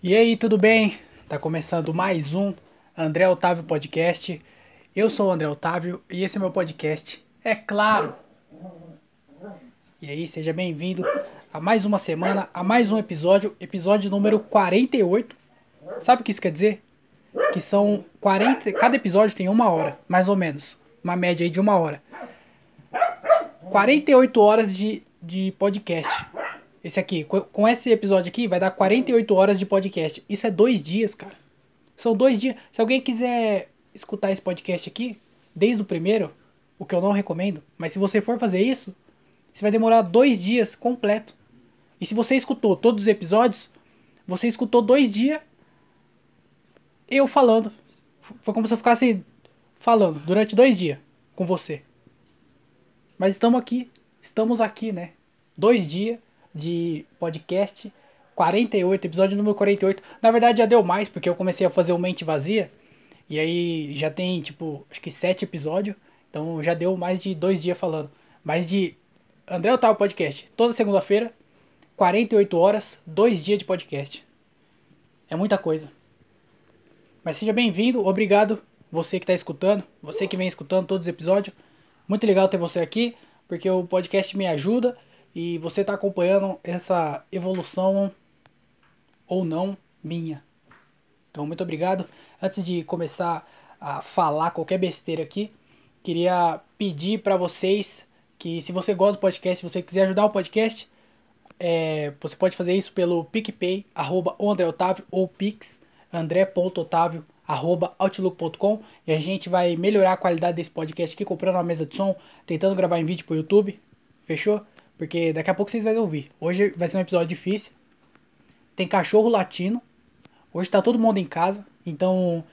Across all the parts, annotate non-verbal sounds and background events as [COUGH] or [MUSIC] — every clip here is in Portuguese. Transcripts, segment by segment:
E aí, tudo bem? Tá começando mais um André Otávio Podcast. Eu sou o André Otávio e esse é meu podcast. É claro! E aí, seja bem-vindo a mais uma semana, a mais um episódio, episódio número 48. Sabe o que isso quer dizer? Que são 40. Cada episódio tem uma hora, mais ou menos. Uma média aí de uma hora. 48 horas de, de podcast. Esse aqui, com esse episódio aqui, vai dar 48 horas de podcast. Isso é dois dias, cara. São dois dias. Se alguém quiser escutar esse podcast aqui, desde o primeiro, o que eu não recomendo, mas se você for fazer isso, você vai demorar dois dias completo. E se você escutou todos os episódios, você escutou dois dias eu falando. Foi como se eu ficasse falando durante dois dias com você. Mas estamos aqui. Estamos aqui, né? Dois dias de podcast. 48, episódio número 48. Na verdade já deu mais, porque eu comecei a fazer o Mente Vazia. E aí já tem, tipo, acho que sete episódios. Então já deu mais de dois dias falando. Mais de André Otávio Podcast. Toda segunda-feira, 48 horas, dois dias de podcast. É muita coisa. Mas seja bem-vindo, obrigado você que está escutando, você que vem escutando todos os episódios. Muito legal ter você aqui, porque o podcast me ajuda e você está acompanhando essa evolução ou não minha. Então, muito obrigado. Antes de começar a falar qualquer besteira aqui, queria pedir para vocês que se você gosta do podcast, se você quiser ajudar o podcast, é, você pode fazer isso pelo PicPay, arroba André Otávio, ou Pix, andré.otávio, arroba outlook.com e a gente vai melhorar a qualidade desse podcast aqui, comprando uma mesa de som, tentando gravar em vídeo pro YouTube, fechou? Porque daqui a pouco vocês vão ouvir. Hoje vai ser um episódio difícil, tem cachorro latino, hoje tá todo mundo em casa, então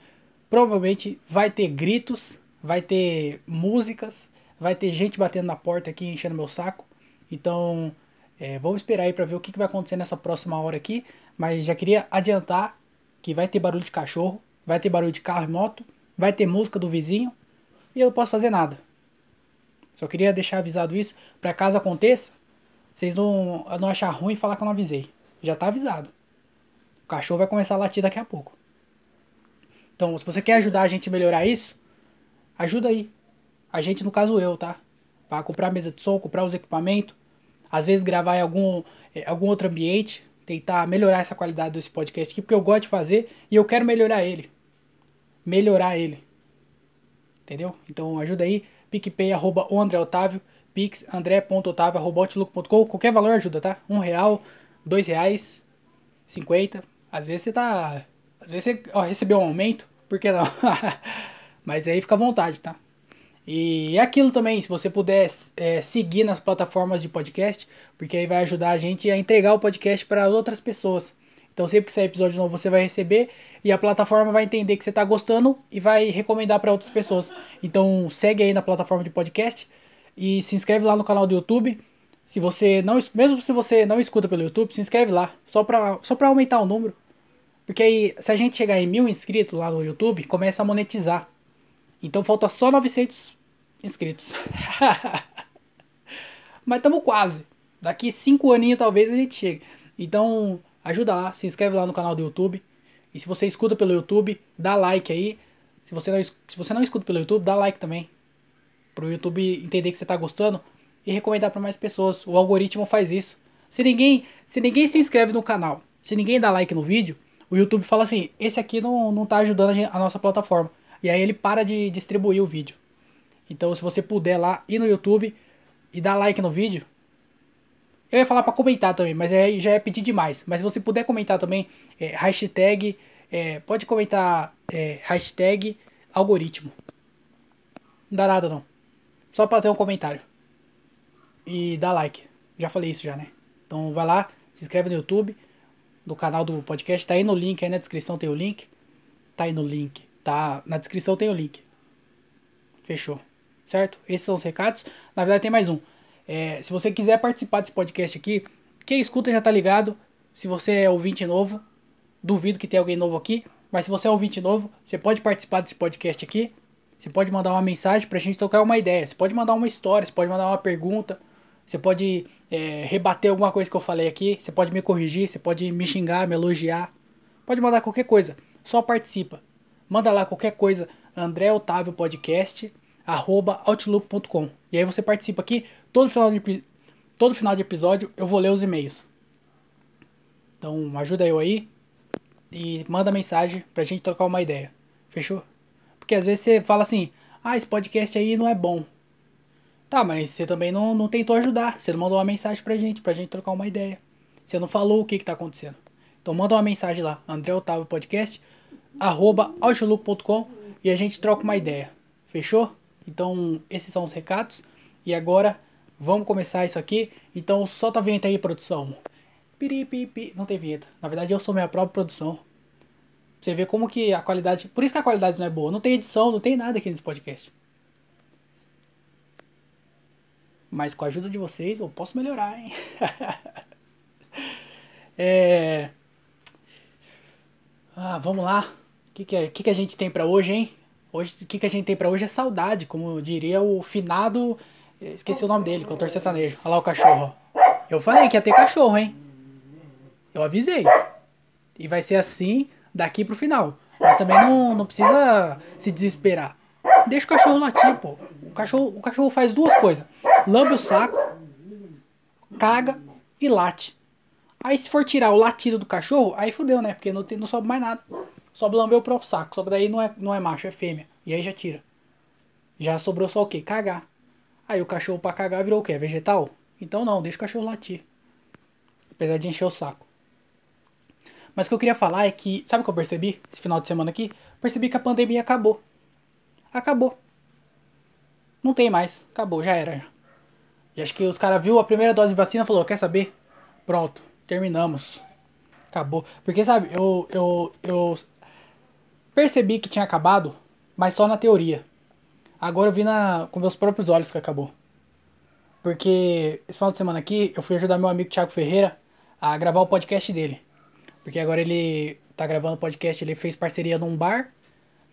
provavelmente vai ter gritos, vai ter músicas, vai ter gente batendo na porta aqui, enchendo meu saco, então... É, vamos esperar aí para ver o que, que vai acontecer nessa próxima hora aqui. Mas já queria adiantar que vai ter barulho de cachorro, vai ter barulho de carro e moto, vai ter música do vizinho e eu não posso fazer nada. Só queria deixar avisado isso, para caso aconteça, vocês não, não achar ruim falar que eu não avisei. Já tá avisado. O cachorro vai começar a latir daqui a pouco. Então, se você quer ajudar a gente a melhorar isso, ajuda aí. A gente, no caso eu, tá? Para comprar mesa de som, comprar os equipamentos, às vezes gravar em algum, eh, algum outro ambiente, tentar melhorar essa qualidade desse podcast aqui, porque eu gosto de fazer e eu quero melhorar ele. Melhorar ele. Entendeu? Então ajuda aí, PicPay, arroba o André Otávio, pix, arroba outlook.com, qualquer valor ajuda, tá? Um real, dois reais, cinquenta, às vezes você tá, às vezes você ó, recebeu um aumento, por que não? [LAUGHS] Mas aí fica à vontade, tá? E é aquilo também, se você puder é, seguir nas plataformas de podcast, porque aí vai ajudar a gente a entregar o podcast para outras pessoas. Então sempre que sair episódio novo você vai receber e a plataforma vai entender que você está gostando e vai recomendar para outras pessoas. Então segue aí na plataforma de podcast e se inscreve lá no canal do YouTube. Se você não, mesmo se você não escuta pelo YouTube, se inscreve lá, só para só para aumentar o número. Porque aí se a gente chegar em mil inscritos lá no YouTube, começa a monetizar. Então falta só 900 inscritos. [LAUGHS] Mas estamos quase. Daqui 5 aninhos talvez a gente chegue. Então, ajuda lá, se inscreve lá no canal do YouTube. E se você escuta pelo YouTube, dá like aí. Se você não, se você não escuta pelo YouTube, dá like também. Para o YouTube entender que você está gostando e recomendar para mais pessoas. O algoritmo faz isso. Se ninguém, se ninguém se inscreve no canal, se ninguém dá like no vídeo, o YouTube fala assim: esse aqui não, não tá ajudando a, gente, a nossa plataforma. E aí ele para de distribuir o vídeo. Então, se você puder lá ir no YouTube e dar like no vídeo. Eu ia falar para comentar também, mas aí já é pedir demais. Mas se você puder comentar também, é, hashtag. É, pode comentar é, hashtag algoritmo. Não dá nada não. Só para ter um comentário. E dá like. Já falei isso já, né? Então vai lá, se inscreve no YouTube, no canal do podcast. Tá aí no link, aí na descrição tem o link. Tá aí no link. Tá na descrição tem o link. Fechou certo? Esses são os recados. Na verdade, tem mais um. É, se você quiser participar desse podcast aqui, quem escuta já tá ligado. Se você é ouvinte novo, duvido que tenha alguém novo aqui. Mas se você é ouvinte novo, você pode participar desse podcast aqui. Você pode mandar uma mensagem pra gente tocar uma ideia. Você pode mandar uma história, você pode mandar uma pergunta. Você pode é, rebater alguma coisa que eu falei aqui. Você pode me corrigir, você pode me xingar, me elogiar. Pode mandar qualquer coisa. Só participa. Manda lá qualquer coisa. André Otávio Podcast outlook.com. E aí você participa aqui. Todo final, de, todo final de episódio eu vou ler os e-mails. Então ajuda eu aí. E manda mensagem pra gente trocar uma ideia. Fechou? Porque às vezes você fala assim: ah, esse podcast aí não é bom. Tá, mas você também não, não tentou ajudar. Você não mandou uma mensagem pra gente, pra gente trocar uma ideia. Você não falou o que que tá acontecendo. Então manda uma mensagem lá, André Otávio Podcast, arroba outlook.com e a gente troca uma ideia. Fechou? Então, esses são os recados. E agora, vamos começar isso aqui. Então, solta a vinheta aí, produção. Piripipi. Não tem vinheta. Na verdade, eu sou minha própria produção. Você vê como que a qualidade... Por isso que a qualidade não é boa. Não tem edição, não tem nada aqui nesse podcast. Mas com a ajuda de vocês, eu posso melhorar, hein? [LAUGHS] é... Ah, vamos lá. O que, que, é, que, que a gente tem para hoje, hein? Hoje, o que, que a gente tem para hoje é saudade, como diria o finado. Esqueci o nome dele, cantor sertanejo. Olha lá o cachorro. Eu falei que ia ter cachorro, hein? Eu avisei. E vai ser assim daqui pro final. Mas também não, não precisa se desesperar. Deixa o cachorro latir, pô. O cachorro, o cachorro faz duas coisas: lambe o saco, caga e late. Aí se for tirar o latido do cachorro, aí fudeu, né? Porque não, tem, não sobe mais nada. Sobe lamber o próprio saco. Só que daí não é, não é macho, é fêmea. E aí já tira. Já sobrou só o quê? Cagar. Aí o cachorro pra cagar virou o quê? Vegetal? Então não, deixa o cachorro latir. Apesar de encher o saco. Mas o que eu queria falar é que, sabe o que eu percebi esse final de semana aqui? Percebi que a pandemia acabou. Acabou. Não tem mais. Acabou, já era. E acho que os caras viu a primeira dose de vacina e falou, quer saber? Pronto, terminamos. Acabou. Porque, sabe, eu, eu, eu Percebi que tinha acabado, mas só na teoria. Agora eu vi na, com meus próprios olhos que acabou. Porque esse final de semana aqui eu fui ajudar meu amigo Thiago Ferreira a gravar o podcast dele. Porque agora ele tá gravando podcast, ele fez parceria num bar.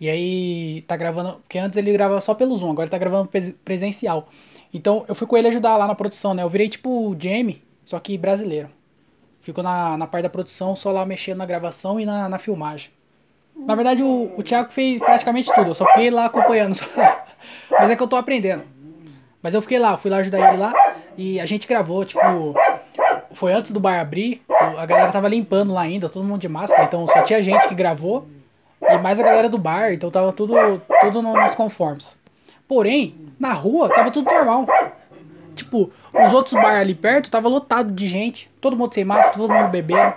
E aí tá gravando. Porque antes ele gravava só pelo Zoom, agora ele tá gravando presencial. Então eu fui com ele ajudar lá na produção, né? Eu virei tipo o Jamie, só que brasileiro. Fico na, na parte da produção, só lá mexendo na gravação e na, na filmagem. Na verdade, o, o Thiago fez praticamente tudo. Eu só fiquei lá acompanhando. Mas é que eu tô aprendendo. Mas eu fiquei lá, fui lá ajudar ele lá. E a gente gravou, tipo. Foi antes do bar abrir. A galera tava limpando lá ainda, todo mundo de máscara. Então só tinha gente que gravou. E mais a galera do bar. Então tava tudo, tudo nos conformes. Porém, na rua tava tudo normal. Tipo, os outros bar ali perto tava lotado de gente. Todo mundo sem máscara, todo mundo bebendo.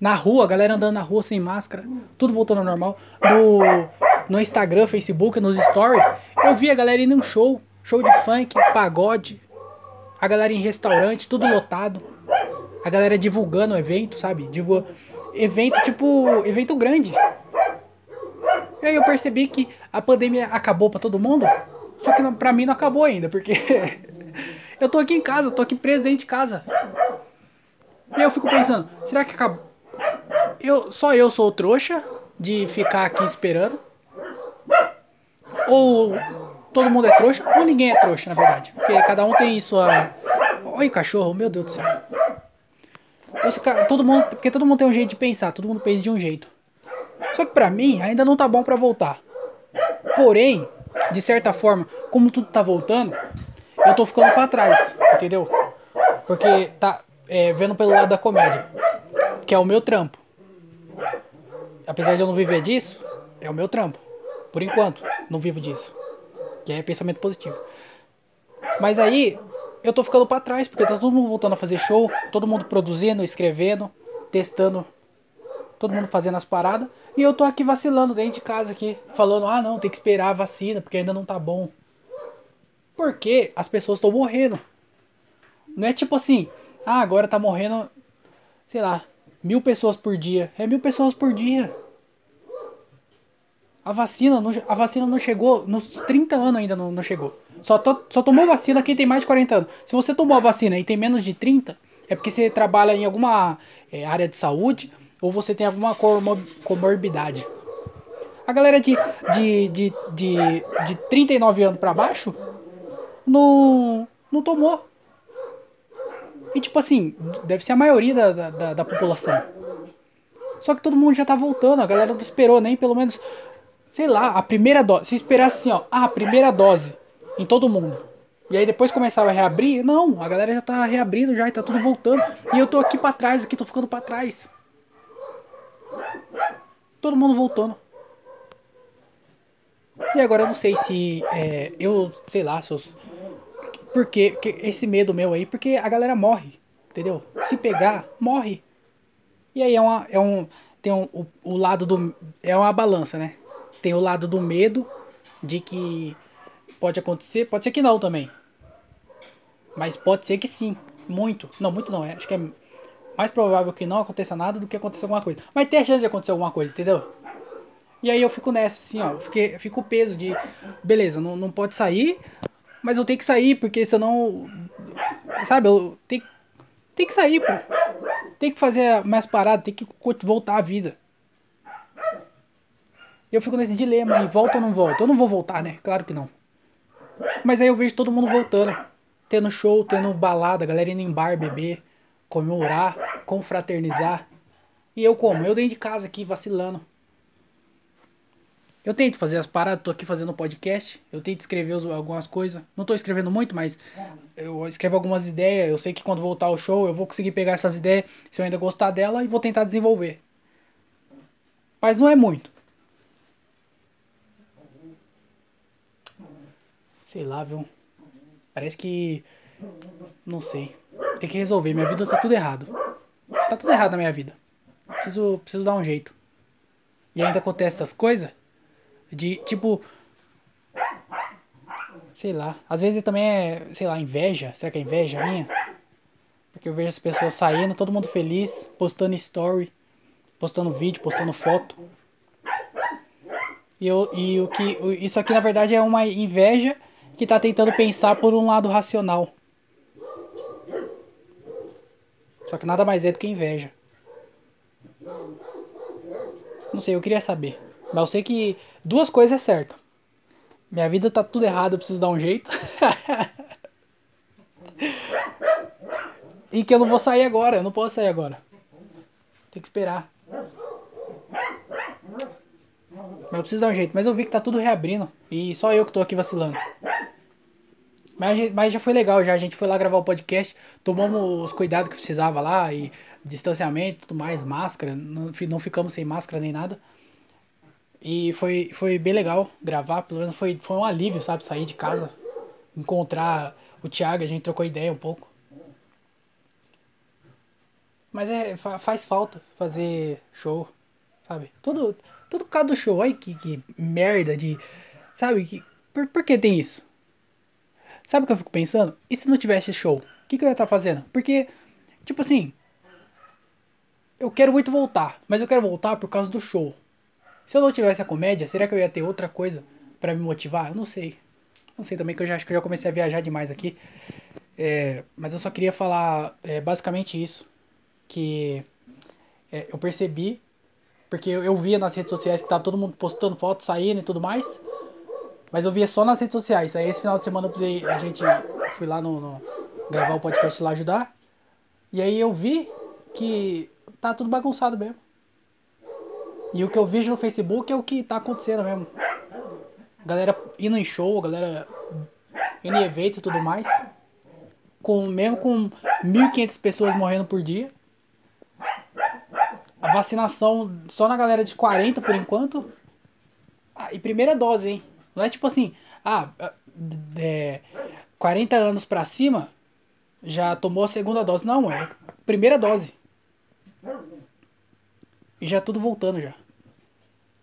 Na rua, a galera andando na rua sem máscara, tudo voltando ao normal. No, no Instagram, Facebook, nos stories, eu vi a galera indo em um show, show de funk, pagode, a galera em restaurante, tudo lotado. A galera divulgando o evento, sabe? Evento tipo, evento grande. E aí eu percebi que a pandemia acabou para todo mundo, só que pra mim não acabou ainda, porque [LAUGHS] eu tô aqui em casa, eu tô aqui preso dentro de casa. E aí eu fico pensando, será que acabou? Eu, só eu sou trouxa de ficar aqui esperando. Ou todo mundo é trouxa, ou ninguém é trouxa, na verdade. Porque cada um tem sua. Olha o cachorro, meu Deus do céu. Esse todo mundo, porque todo mundo tem um jeito de pensar, todo mundo pensa de um jeito. Só que pra mim ainda não tá bom pra voltar. Porém, de certa forma, como tudo tá voltando, eu tô ficando pra trás, entendeu? Porque tá é, vendo pelo lado da comédia, que é o meu trampo apesar de eu não viver disso, é o meu trampo. Por enquanto, não vivo disso. Que é pensamento positivo. Mas aí, eu tô ficando para trás, porque tá todo mundo voltando a fazer show, todo mundo produzindo, escrevendo, testando, todo mundo fazendo as paradas, e eu tô aqui vacilando dentro de casa aqui, falando: "Ah, não, tem que esperar a vacina, porque ainda não tá bom". Porque as pessoas estão morrendo. Não é tipo assim: "Ah, agora tá morrendo, sei lá, Mil pessoas por dia. É mil pessoas por dia. A vacina não, a vacina não chegou, nos 30 anos ainda não, não chegou. Só, to, só tomou vacina quem tem mais de 40 anos. Se você tomou a vacina e tem menos de 30, é porque você trabalha em alguma é, área de saúde ou você tem alguma comorbidade. A galera de, de, de, de, de 39 anos para baixo não, não tomou. E tipo assim, deve ser a maioria da, da, da população. Só que todo mundo já tá voltando, a galera não esperou nem pelo menos, sei lá, a primeira dose. Se esperasse assim, ó, ah, a primeira dose em todo mundo. E aí depois começava a reabrir, não, a galera já tá reabrindo já e tá tudo voltando. E eu tô aqui para trás, aqui tô ficando para trás. Todo mundo voltando. E agora eu não sei se é, eu, sei lá, se eu, porque esse medo meu aí, porque a galera morre, entendeu? Se pegar, morre. E aí é uma é um tem um, o, o lado do é uma balança, né? Tem o lado do medo de que pode acontecer, pode ser que não também. Mas pode ser que sim, muito. Não, muito não, é, acho que é mais provável que não aconteça nada do que aconteça alguma coisa. Mas tem a chance de acontecer alguma coisa, entendeu? E aí eu fico nessa, assim, ó. Fiquei, fico o peso de. Beleza, não, não pode sair, mas eu tenho que sair, porque senão. Sabe, eu tenho, tenho que sair, pô. Tem que fazer mais paradas, tem que voltar à vida. Eu fico nesse dilema aí, volta ou não volta? Eu não vou voltar, né? Claro que não. Mas aí eu vejo todo mundo voltando. Tendo show, tendo balada, galera indo em bar, beber, comemorar, confraternizar. E eu como? Eu dentro de casa aqui, vacilando. Eu tento fazer as paradas, tô aqui fazendo podcast, eu tento escrever algumas coisas. Não tô escrevendo muito, mas eu escrevo algumas ideias. Eu sei que quando voltar ao show eu vou conseguir pegar essas ideias, se eu ainda gostar dela, e vou tentar desenvolver. Mas não é muito. Sei lá, viu? Parece que. Não sei. Tem que resolver. Minha vida tá tudo errado. Tá tudo errado na minha vida. Preciso, preciso dar um jeito. E ainda acontece essas coisas. De, tipo. Sei lá. Às vezes também é, sei lá, inveja. Será que é inveja minha? Porque eu vejo as pessoas saindo, todo mundo feliz, postando story, postando vídeo, postando foto. E, eu, e o que. Isso aqui na verdade é uma inveja que tá tentando pensar por um lado racional. Só que nada mais é do que inveja. Não sei, eu queria saber. Mas eu sei que duas coisas é certo. Minha vida tá tudo errado, eu preciso dar um jeito. [LAUGHS] e que eu não vou sair agora, eu não posso sair agora. Tem que esperar. Mas eu preciso dar um jeito. Mas eu vi que tá tudo reabrindo. E só eu que tô aqui vacilando. Mas, mas já foi legal, já. A gente foi lá gravar o podcast, tomamos os cuidados que precisava lá, e distanciamento tudo mais, máscara. Não, não ficamos sem máscara nem nada. E foi, foi bem legal gravar, pelo menos foi, foi um alívio, sabe? Sair de casa, encontrar o Thiago, a gente trocou ideia um pouco. Mas é, faz falta fazer show, sabe? Tudo, tudo por causa do show. Ai, que, que merda de. Sabe? Que, por, por que tem isso? Sabe o que eu fico pensando? E se não tivesse show? O que, que eu ia estar tá fazendo? Porque, tipo assim. Eu quero muito voltar, mas eu quero voltar por causa do show. Se eu não tivesse a comédia, será que eu ia ter outra coisa para me motivar? Eu não sei. Não sei também, que eu já acho que eu já comecei a viajar demais aqui. É, mas eu só queria falar é, basicamente isso. Que é, eu percebi, porque eu, eu, via nas redes sociais que tava todo mundo postando fotos, saindo e tudo mais. Mas eu via só nas redes sociais. Aí esse final de semana eu precisei, a gente fui lá no, no gravar o podcast lá ajudar. E aí eu vi que tá tudo bagunçado mesmo. E o que eu vejo no Facebook é o que tá acontecendo mesmo. Galera indo em show, galera indo em evento e tudo mais. Com, mesmo com 1.500 pessoas morrendo por dia. A vacinação só na galera de 40 por enquanto. Ah, e primeira dose, hein? Não é tipo assim, ah, é, 40 anos pra cima já tomou a segunda dose. Não, é primeira dose. E já tudo voltando já.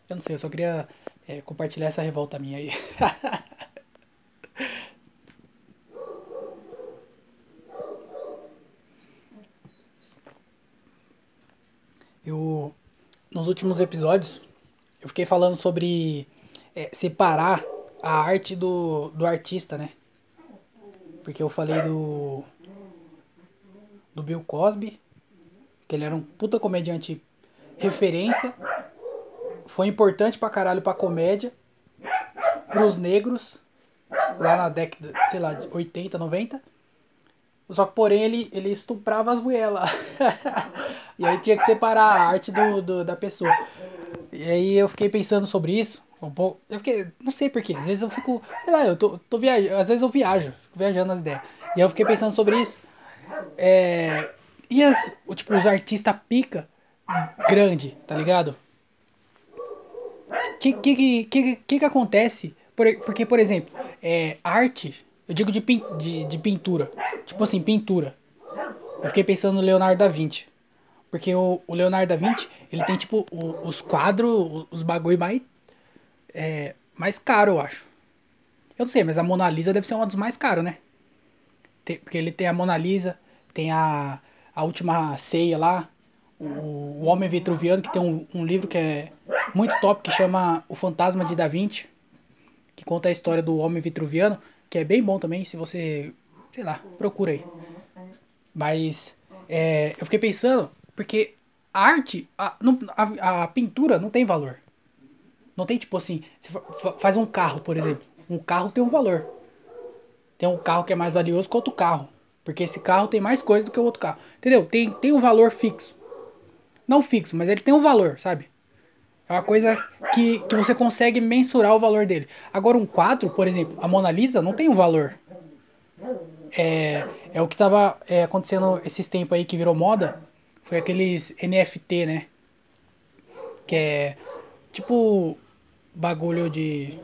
Eu não sei, eu só queria é, compartilhar essa revolta minha aí. [LAUGHS] eu nos últimos episódios eu fiquei falando sobre é, separar a arte do, do artista, né? Porque eu falei do do Bill Cosby, que ele era um puta comediante referência. Foi importante pra caralho pra comédia. Pros negros. Lá na década, sei lá, de 80, 90. Só que, porém, ele, ele estuprava as lá. [LAUGHS] e aí tinha que separar a arte do, do, da pessoa. E aí eu fiquei pensando sobre isso. Um pouco, eu fiquei, não sei porquê, às vezes eu fico, sei lá, eu tô, tô viajando, às vezes eu viajo, fico viajando nas ideias. E eu fiquei pensando sobre isso. É, e as, tipo, os artistas pica grande, tá ligado? Que que, que, que, que acontece? Por, porque, por exemplo, é, arte, eu digo de, de, de pintura. Tipo assim, pintura. Eu fiquei pensando no Leonardo da Vinci. Porque o, o Leonardo da Vinci, ele tem tipo o, os quadros, os bagulho mais. É, mais caro, eu acho. Eu não sei, mas a Mona Lisa deve ser uma dos mais caros, né? Tem, porque ele tem a Mona Lisa, tem a, a última ceia lá, o, Homem Vitruviano, que tem um, um livro que é muito top, que chama O Fantasma de Da Vinci, que conta a história do Homem Vitruviano, que é bem bom também, se você, sei lá, procura aí. Mas é, eu fiquei pensando, porque a arte, a, a, a pintura não tem valor. Não tem tipo assim, você faz um carro, por exemplo. Um carro tem um valor. Tem um carro que é mais valioso que outro carro. Porque esse carro tem mais coisa do que o outro carro. Entendeu? Tem, tem um valor fixo. Não fixo, mas ele tem um valor, sabe? É uma coisa que, que você consegue mensurar o valor dele. Agora, um quadro, por exemplo, a Mona Lisa não tem um valor. É, é o que estava é, acontecendo esses tempos aí que virou moda. Foi aqueles NFT, né? Que é tipo bagulho de.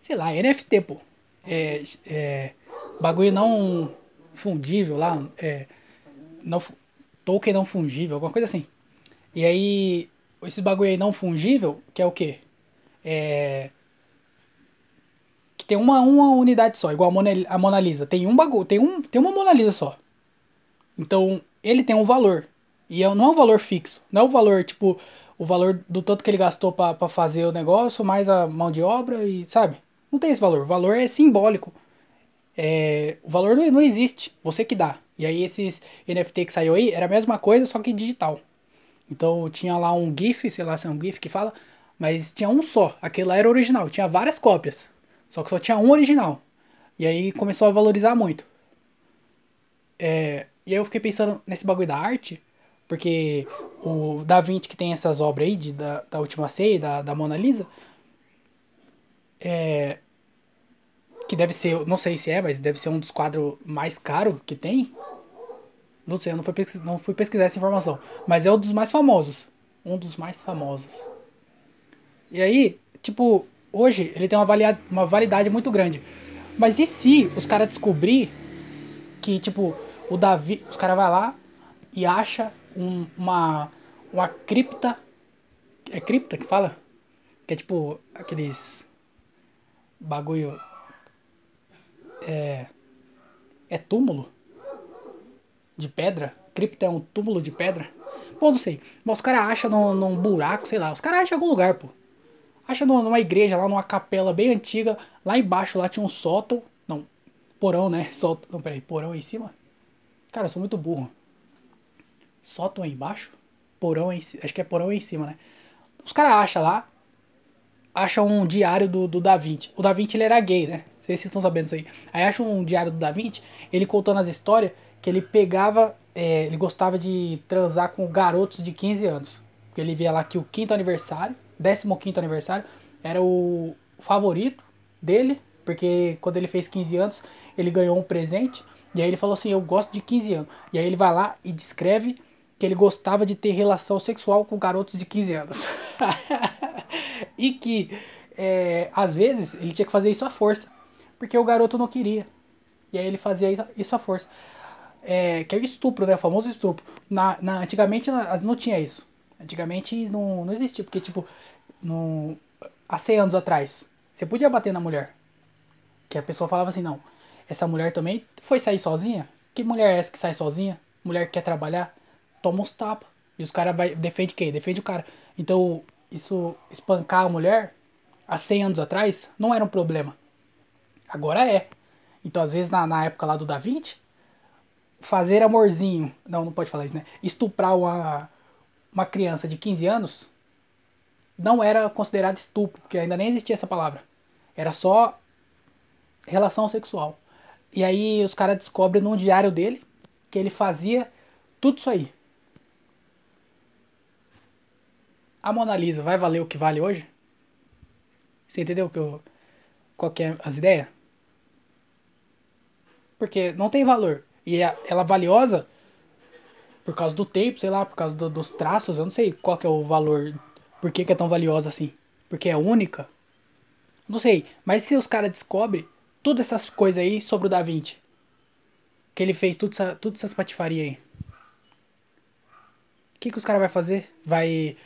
Sei lá, NFT, pô. É, é, bagulho não fundível lá. É, não, token não fungível, alguma coisa assim. E aí esse bagulho aí não fungível, que é o quê? É. Que tem uma, uma unidade só, igual a Mona, a Mona Lisa. Tem um bagulho, tem, um, tem uma Mona Lisa só. Então, ele tem um valor. E é, não é um valor fixo. Não é o valor, tipo, o valor do tanto que ele gastou para fazer o negócio, mais a mão de obra e, sabe? Não tem esse valor. O valor é simbólico. É, o valor não, existe. Você que dá. E aí esses NFT que saiu aí era a mesma coisa, só que digital. Então tinha lá um GIF, sei lá se é um GIF que fala, mas tinha um só. Aquele lá era original, tinha várias cópias. Só que só tinha um original. E aí começou a valorizar muito. É, e aí eu fiquei pensando nesse bagulho da arte, porque o Da Vinci que tem essas obras aí, de, da, da Última Ceia, da, da Mona Lisa, é, que deve ser, não sei se é, mas deve ser um dos quadros mais caros que tem. Não sei, eu não fui, pesquisar, não fui pesquisar essa informação. Mas é um dos mais famosos. Um dos mais famosos. E aí, tipo, hoje ele tem uma, uma validade muito grande. Mas e se os caras descobrir que, tipo, o Davi. Os caras vai lá e acha um, uma. Uma cripta. É cripta que fala? Que é tipo aqueles. Bagulho. É. É túmulo? de pedra. Cripta é um túmulo de pedra. Pô, não sei. Mas os caras acham num, num, buraco, sei lá. Os caras acham em algum lugar, pô. Acha numa igreja lá, numa capela bem antiga. Lá embaixo lá tinha um sótão. Não, porão, né? [LAUGHS] Sótão. Não, peraí, porão aí em cima? Cara, eu sou muito burro. Sótão aí embaixo? Porão aí Acho que é porão aí em cima, né? Os caras acham lá. Acham um diário do, do Da Vinci. O Da Vinci ele era gay, né? Sei se vocês estão sabendo isso aí. Aí acham um diário do Da Vinci. Ele contando as histórias que ele pegava, é, ele gostava de transar com garotos de 15 anos. Porque ele via lá que o quinto aniversário, 15 quinto aniversário, era o favorito dele, porque quando ele fez 15 anos, ele ganhou um presente, e aí ele falou assim, eu gosto de 15 anos. E aí ele vai lá e descreve que ele gostava de ter relação sexual com garotos de 15 anos. [LAUGHS] e que, é, às vezes, ele tinha que fazer isso à força, porque o garoto não queria. E aí ele fazia isso à força é, que é o estupro, né? O famoso estupro. Na, na, antigamente não tinha isso. Antigamente não, não existia, porque, tipo, no, há 100 anos atrás, você podia bater na mulher. Que a pessoa falava assim, não, essa mulher também foi sair sozinha? Que mulher é essa que sai sozinha? Mulher que quer trabalhar? Toma uns tapas. E os caras defende quem? Defende o cara. Então, isso, espancar a mulher, há 100 anos atrás, não era um problema. Agora é. Então, às vezes, na, na época lá do Da Vinci, fazer amorzinho, não, não pode falar isso, né? Estuprar uma, uma criança de 15 anos não era considerado estupro, porque ainda nem existia essa palavra. Era só relação sexual. E aí os caras descobrem num diário dele que ele fazia tudo isso aí. A Mona Lisa vai valer o que vale hoje? Você entendeu que eu, qual que é as ideias? Porque não tem valor. E ela é valiosa por causa do tempo, sei lá, por causa do, dos traços, eu não sei qual que é o valor, por que, que é tão valiosa assim. Porque é única? Não sei, mas se os caras descobrem todas essas coisas aí sobre o Da Vinci, que ele fez tudo essa, tudo essas patifarias aí, o que, que os caras vai fazer? Vai,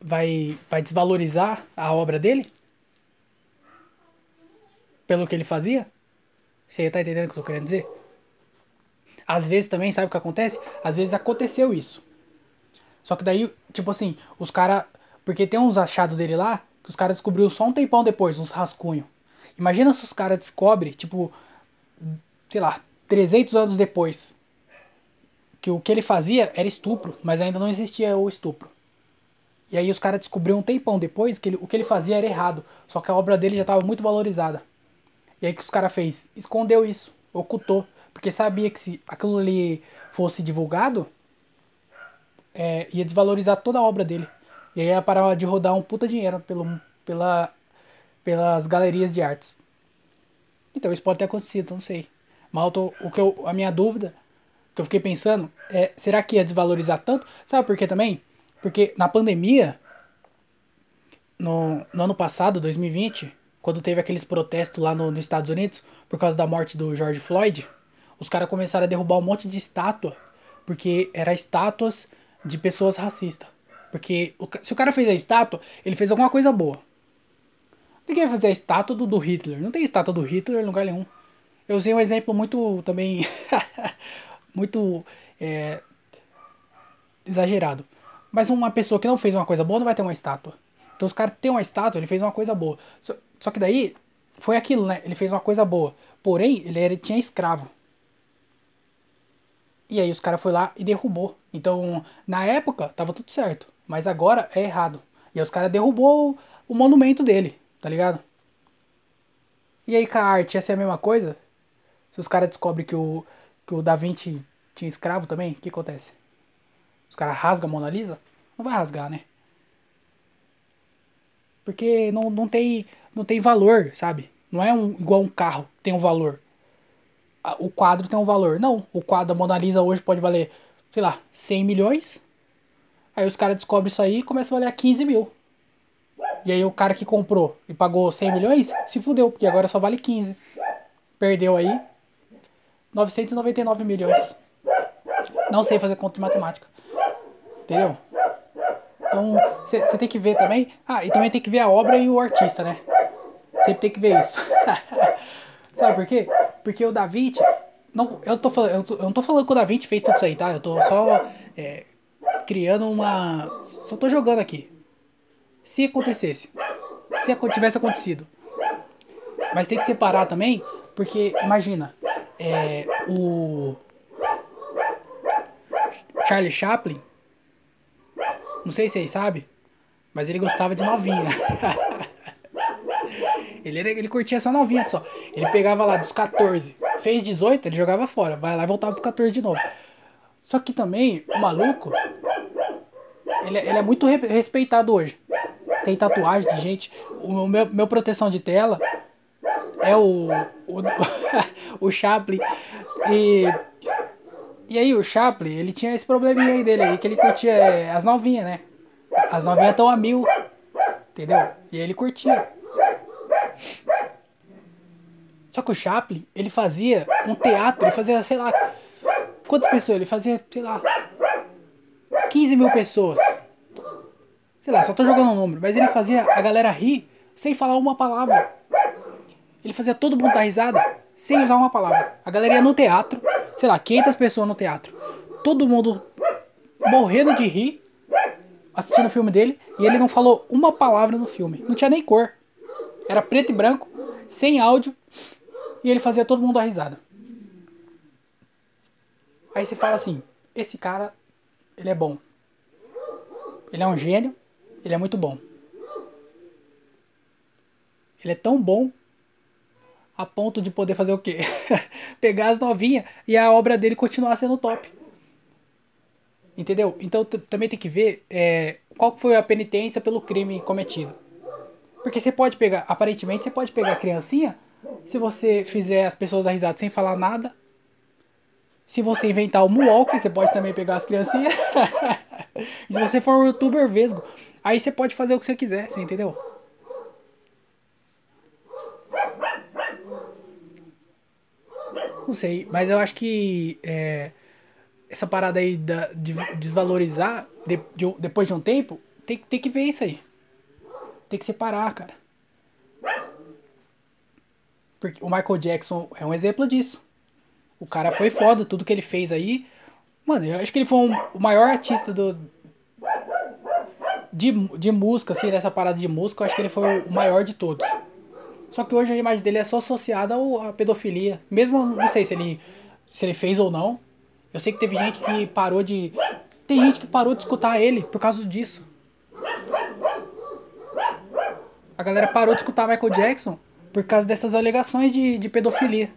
vai, vai desvalorizar a obra dele? Pelo que ele fazia? Você tá entendendo o que eu tô querendo dizer? Às vezes também, sabe o que acontece? Às vezes aconteceu isso. Só que daí, tipo assim, os caras. Porque tem uns achados dele lá que os caras descobriu só um tempão depois, uns rascunhos. Imagina se os caras descobrem, tipo, sei lá, 300 anos depois, que o que ele fazia era estupro, mas ainda não existia o estupro. E aí os caras descobriram um tempão depois que ele, o que ele fazia era errado, só que a obra dele já estava muito valorizada. E aí o que os caras fez? Escondeu isso, ocultou. Porque sabia que se aquilo ali fosse divulgado, é, ia desvalorizar toda a obra dele. E aí ia parar de rodar um puta dinheiro pelo, pela, pelas galerias de artes. Então isso pode ter acontecido, não sei. Mas o que eu, a minha dúvida, que eu fiquei pensando, é será que ia desvalorizar tanto? Sabe por quê também? Porque na pandemia, no, no ano passado, 2020, quando teve aqueles protestos lá no, nos Estados Unidos por causa da morte do George Floyd, os caras começaram a derrubar um monte de estátua, porque eram estátuas de pessoas racistas. Porque o, se o cara fez a estátua, ele fez alguma coisa boa. Ninguém vai fazer a estátua do, do Hitler. Não tem estátua do Hitler em lugar nenhum. Eu usei um exemplo muito também. [LAUGHS] muito é, exagerado. Mas uma pessoa que não fez uma coisa boa não vai ter uma estátua. Então os caras têm uma estátua, ele fez uma coisa boa. Só, que daí foi aquilo, né? Ele fez uma coisa boa. Porém, ele, era, ele tinha escravo. E aí os caras foi lá e derrubou. Então, na época, tava tudo certo. Mas agora é errado. E aí os caras derrubou o monumento dele, tá ligado? E aí com a arte ia ser a mesma coisa? Se os caras descobrem que o, que o Da Vinci tinha escravo também, o que acontece? Os caras rasgam a Mona Lisa? Não vai rasgar, né? Porque não, não, tem, não tem valor, sabe? Não é um, igual um carro tem um valor o quadro tem um valor. Não, o quadro da Mona Lisa hoje pode valer, sei lá, 100 milhões. Aí os caras descobrem isso aí e começa a valer 15 mil. E aí o cara que comprou e pagou 100 milhões se fudeu, porque agora só vale 15. Perdeu aí 999 milhões. Não sei fazer conta de matemática. Entendeu? Então, você tem que ver também. Ah, e também tem que ver a obra e o artista, né? Sempre tem que ver isso. [LAUGHS] Sabe por quê? Porque o Da Vinci. Não, eu, tô falando, eu, tô, eu não tô falando que o Da Vinci fez tudo isso aí, tá? Eu tô só é, criando uma. Só tô jogando aqui. Se acontecesse. Se tivesse acontecido. Mas tem que separar também, porque imagina, é, o Charlie Chaplin, não sei se vocês sabem, mas ele gostava de novinha. [LAUGHS] Ele, era, ele curtia só novinha só. Ele pegava lá dos 14, fez 18, ele jogava fora. Vai lá e voltava pro 14 de novo. Só que também, o maluco, ele, ele é muito respeitado hoje. Tem tatuagem de gente. O meu, meu proteção de tela é o, o, [LAUGHS] o Chaplin. E, e aí o Chaplin, ele tinha esse probleminha aí dele aí, que ele curtia é, as novinhas, né? As novinhas estão a mil, entendeu? E aí ele curtia. Só que o Chaplin, ele fazia um teatro, ele fazia, sei lá, quantas pessoas? Ele fazia, sei lá, 15 mil pessoas. Sei lá, só tô jogando um número, mas ele fazia a galera rir sem falar uma palavra. Ele fazia todo mundo dar risada sem usar uma palavra. A galera ia no teatro, sei lá, 500 pessoas no teatro. Todo mundo morrendo de rir assistindo o filme dele e ele não falou uma palavra no filme. Não tinha nem cor. Era preto e branco, sem áudio, e ele fazia todo mundo dar risada. Aí você fala assim: esse cara, ele é bom. Ele é um gênio, ele é muito bom. Ele é tão bom a ponto de poder fazer o quê? [LAUGHS] Pegar as novinhas e a obra dele continuar sendo top. Entendeu? Então também tem que ver é, qual foi a penitência pelo crime cometido. Porque você pode pegar, aparentemente você pode pegar a criancinha, se você fizer as pessoas dar risada sem falar nada. Se você inventar o Moonwalk, você pode também pegar as criancinhas. [LAUGHS] se você for um youtuber vesgo, aí você pode fazer o que você quiser, você entendeu? Não sei, mas eu acho que é, essa parada aí da, de desvalorizar de, de, depois de um tempo, tem, tem que ver isso aí. Tem que separar, cara. Porque o Michael Jackson é um exemplo disso. O cara foi foda, tudo que ele fez aí. Mano, eu acho que ele foi um, o maior artista do. De, de música, assim, dessa parada de música, eu acho que ele foi o maior de todos. Só que hoje a imagem dele é só associada à pedofilia. Mesmo, não sei se ele, se ele fez ou não. Eu sei que teve gente que parou de. Tem gente que parou de escutar ele por causa disso. A galera parou de escutar Michael Jackson por causa dessas alegações de, de pedofilia.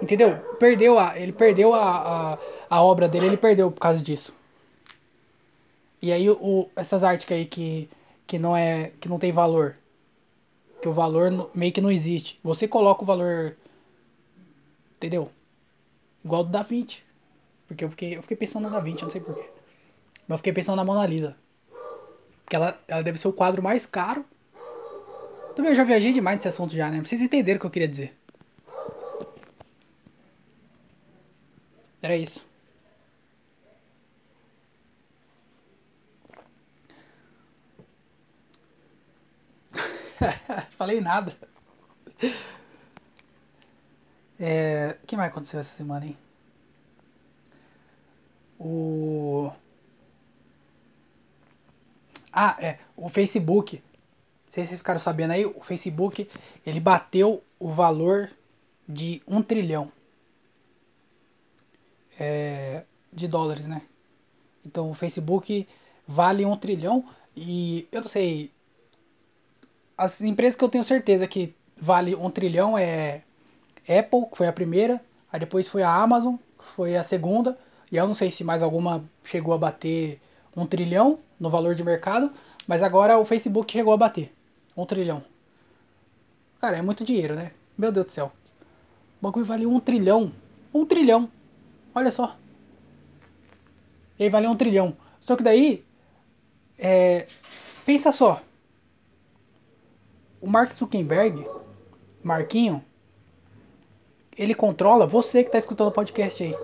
Entendeu? Perdeu a, ele perdeu a, a, a obra dele, ele perdeu por causa disso. E aí o, essas artes aí que, que não é que não tem valor que o valor meio que não existe. Você coloca o valor. Entendeu? Igual do Da Vinci. Porque eu fiquei, eu fiquei pensando no Da Vinci, não sei porquê. Mas eu fiquei pensando na Mona Lisa. Porque ela, ela deve ser o quadro mais caro. Também eu já viajei demais nesse assunto já, né? Vocês entenderem o que eu queria dizer. Era isso. [LAUGHS] Falei nada. É, o que mais aconteceu essa semana, hein? O. Ah, é. O Facebook. Não sei se vocês ficaram sabendo aí. O Facebook ele bateu o valor de um trilhão é, de dólares, né? Então o Facebook vale um trilhão e eu não sei as empresas que eu tenho certeza que vale um trilhão é Apple, que foi a primeira, aí depois foi a Amazon, que foi a segunda, e eu não sei se mais alguma chegou a bater um trilhão no valor de mercado, mas agora o Facebook chegou a bater um trilhão. Cara, é muito dinheiro, né? Meu Deus do céu. O bagulho vale um trilhão. Um trilhão. Olha só. E aí valeu um trilhão. Só que daí. É, pensa só o Mark Zuckerberg, Marquinho, ele controla você que está escutando o podcast aí.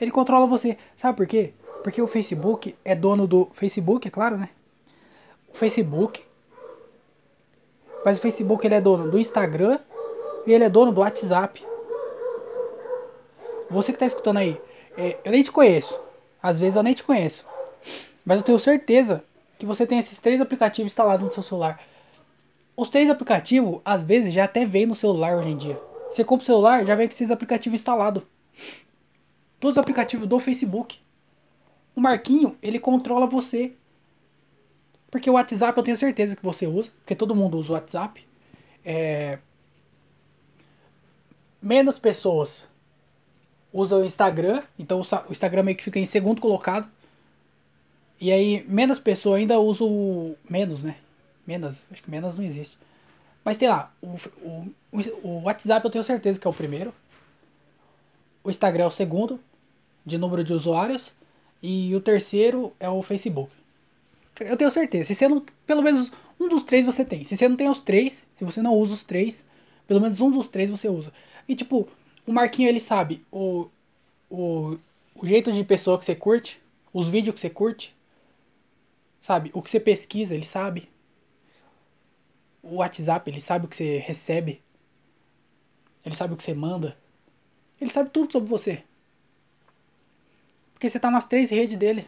Ele controla você. Sabe por quê? Porque o Facebook é dono do Facebook, é claro, né? O Facebook. Mas o Facebook ele é dono do Instagram e ele é dono do WhatsApp. Você que está escutando aí, é, eu nem te conheço. Às vezes eu nem te conheço. Mas eu tenho certeza que você tem esses três aplicativos instalados no seu celular. Os três aplicativos, às vezes, já até vem no celular hoje em dia. Você compra o celular, já vem com esses aplicativos instalados. Todos os aplicativos do Facebook. O Marquinho, ele controla você. Porque o WhatsApp eu tenho certeza que você usa, porque todo mundo usa o WhatsApp. É... Menos pessoas usam o Instagram, então o Instagram meio que fica em segundo colocado. E aí, menos pessoas ainda usam o. Menos, né? Menos, acho que menos não existe. Mas tem lá, o, o, o WhatsApp eu tenho certeza que é o primeiro. O Instagram é o segundo, de número de usuários. E o terceiro é o Facebook. Eu tenho certeza. Se você não. Pelo menos um dos três você tem. Se você não tem os três, se você não usa os três, pelo menos um dos três você usa. E tipo, o Marquinho ele sabe o, o, o jeito de pessoa que você curte, os vídeos que você curte, Sabe? O que você pesquisa, ele sabe. O WhatsApp, ele sabe o que você recebe. Ele sabe o que você manda. Ele sabe tudo sobre você. Porque você tá nas três redes dele.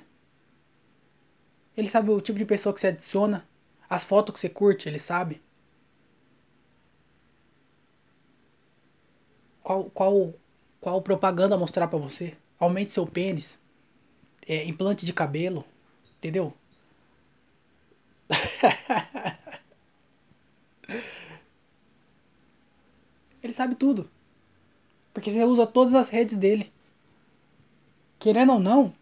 Ele sabe o tipo de pessoa que você adiciona. As fotos que você curte, ele sabe. Qual, qual, qual propaganda mostrar para você. Aumente seu pênis. É, implante de cabelo. Entendeu? [LAUGHS] Ele sabe tudo. Porque você usa todas as redes dele. Querendo ou não,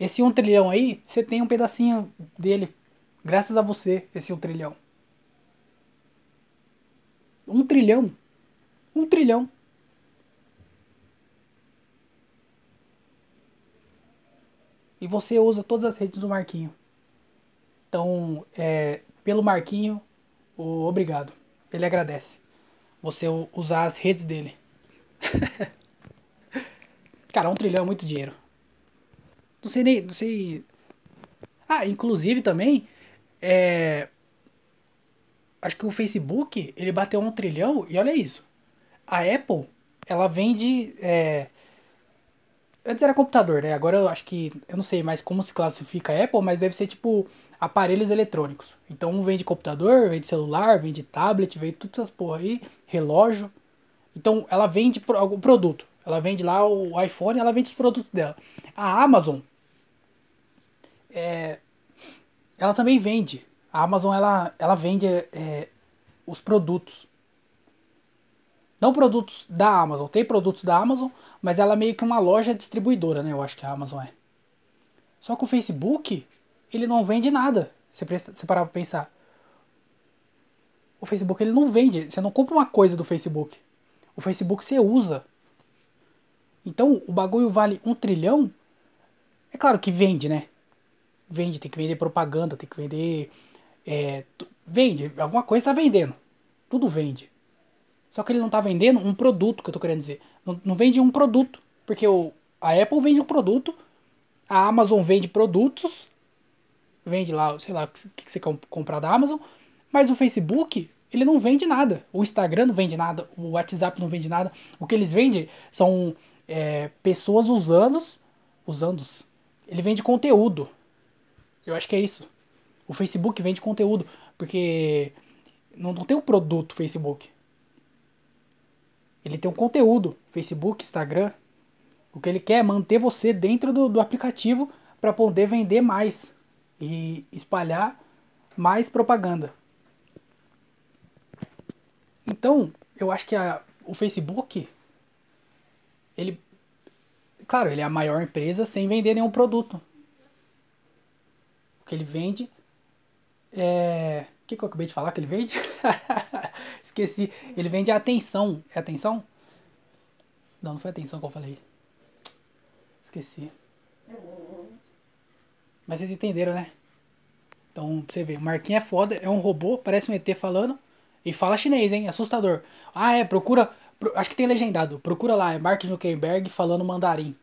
esse um trilhão aí, você tem um pedacinho dele. Graças a você, esse um trilhão. Um trilhão. Um trilhão. E você usa todas as redes do Marquinho. Então, é, pelo Marquinho, o obrigado. Ele agradece. Você usar as redes dele. [LAUGHS] Cara, um trilhão é muito dinheiro. Não sei nem. Não sei. Ah, inclusive também. É. Acho que o Facebook, ele bateu um trilhão e olha isso. A Apple, ela vende. É, antes era computador, né? Agora eu acho que. Eu não sei mais como se classifica a Apple, mas deve ser tipo aparelhos eletrônicos. Então um vende computador, vende celular, vende tablet, vende todas essas porra aí, relógio. Então ela vende algum produto. Ela vende lá o iPhone, ela vende os produtos dela. A Amazon, é, ela também vende. A Amazon ela, ela vende é, os produtos. Não produtos da Amazon, tem produtos da Amazon, mas ela é meio que uma loja distribuidora, né? Eu acho que a Amazon é. Só que o Facebook, ele não vende nada. Você, você parar pra pensar. O Facebook ele não vende. Você não compra uma coisa do Facebook. O Facebook você usa. Então o bagulho vale um trilhão. É claro que vende, né? Vende, tem que vender propaganda, tem que vender. É, vende, alguma coisa está vendendo. Tudo vende. Só que ele não está vendendo um produto, que eu tô querendo dizer. Não, não vende um produto. Porque o, a Apple vende um produto, a Amazon vende produtos, vende lá, sei lá, o que, que você comprar da Amazon, mas o Facebook, ele não vende nada. O Instagram não vende nada, o WhatsApp não vende nada. O que eles vendem são é, pessoas usando, usando, ele vende conteúdo. Eu acho que é isso. O Facebook vende conteúdo, porque não, não tem um produto Facebook. Ele tem um conteúdo, Facebook, Instagram. O que ele quer é manter você dentro do, do aplicativo para poder vender mais e espalhar mais propaganda. Então, eu acho que a, o Facebook, ele, claro, ele é a maior empresa sem vender nenhum produto. O que ele vende é. O que, que eu acabei de falar que ele vende? [LAUGHS] Esqueci. Ele vende atenção. É atenção? Não, não foi atenção que eu falei. Esqueci. Mas vocês entenderam, né? Então, você ver, o Marquinhos é foda, é um robô, parece um ET falando. E fala chinês, hein? Assustador. Ah, é, procura. Pro, acho que tem legendado. Procura lá, é Mark Zuckerberg falando mandarim.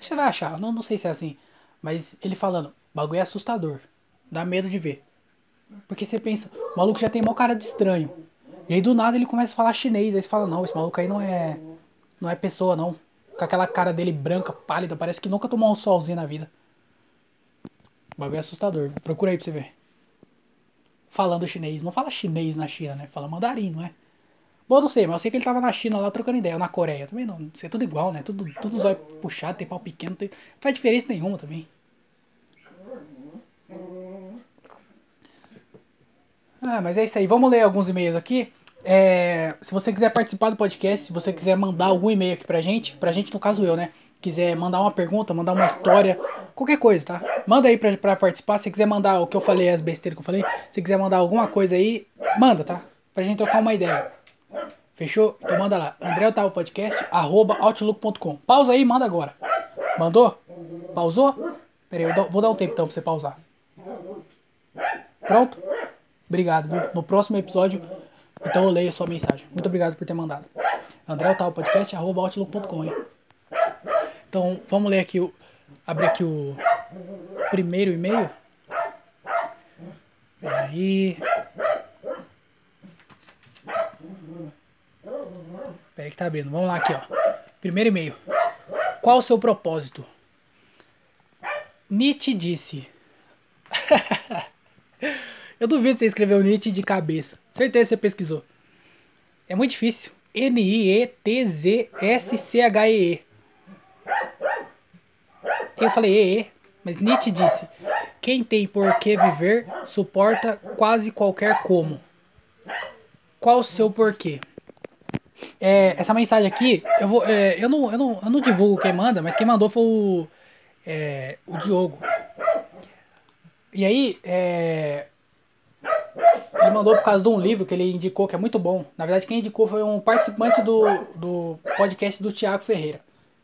Você vai achar, não, não sei se é assim. Mas ele falando, bagulho é assustador. Dá medo de ver. Porque você pensa, o maluco já tem mó cara de estranho. E aí do nada ele começa a falar chinês. Aí você fala, não, esse maluco aí não é. Não é pessoa, não. Com aquela cara dele branca, pálida, parece que nunca tomou um solzinho na vida. O bagulho é assustador. Procura aí pra você ver. Falando chinês. Não fala chinês na China, né? Fala mandarim, não é? Bom, não sei, mas eu sei que ele tava na China lá trocando ideia, ou na Coreia. Também não. Isso é tudo igual, né? Tudo, tudo zóio puxado, tem pau pequeno. Tem... Não faz diferença nenhuma também. Ah, mas é isso aí. Vamos ler alguns e-mails aqui. É, se você quiser participar do podcast, se você quiser mandar algum e-mail aqui pra gente, pra gente, no caso eu, né? Quiser mandar uma pergunta, mandar uma história, qualquer coisa, tá? Manda aí pra, pra participar. Se quiser mandar o que eu falei, as besteiras que eu falei, se quiser mandar alguma coisa aí, manda, tá? Pra gente trocar uma ideia. Fechou? Então manda lá. André Otávio Podcast, arroba outlook.com. Pausa aí manda agora. Mandou? Pausou? Pera aí, eu vou dar um tempo então pra você pausar. Pronto? Obrigado, viu? No próximo episódio, então eu leio a sua mensagem. Muito obrigado por ter mandado. André Otávio Podcast, arroba outlook.com? Então, vamos ler aqui o. Abrir aqui o primeiro e-mail. Peraí. Peraí que tá abrindo. Vamos lá aqui, ó. Primeiro e-mail. Qual o seu propósito? Nietzsche disse. [LAUGHS] Eu duvido que você escreveu Nietzsche de cabeça. Certeza você pesquisou. É muito difícil. N-I-E-T-Z-S-C-H-E-E. Eu falei E-E, mas Nietzsche disse: Quem tem por que viver suporta quase qualquer como. Qual o seu porquê? É, essa mensagem aqui, eu, vou, é, eu, não, eu, não, eu não divulgo quem manda, mas quem mandou foi o, é, o Diogo. E aí, é, ele mandou por causa de um livro que ele indicou que é muito bom. Na verdade, quem indicou foi um participante do, do podcast do Tiago Ferreira.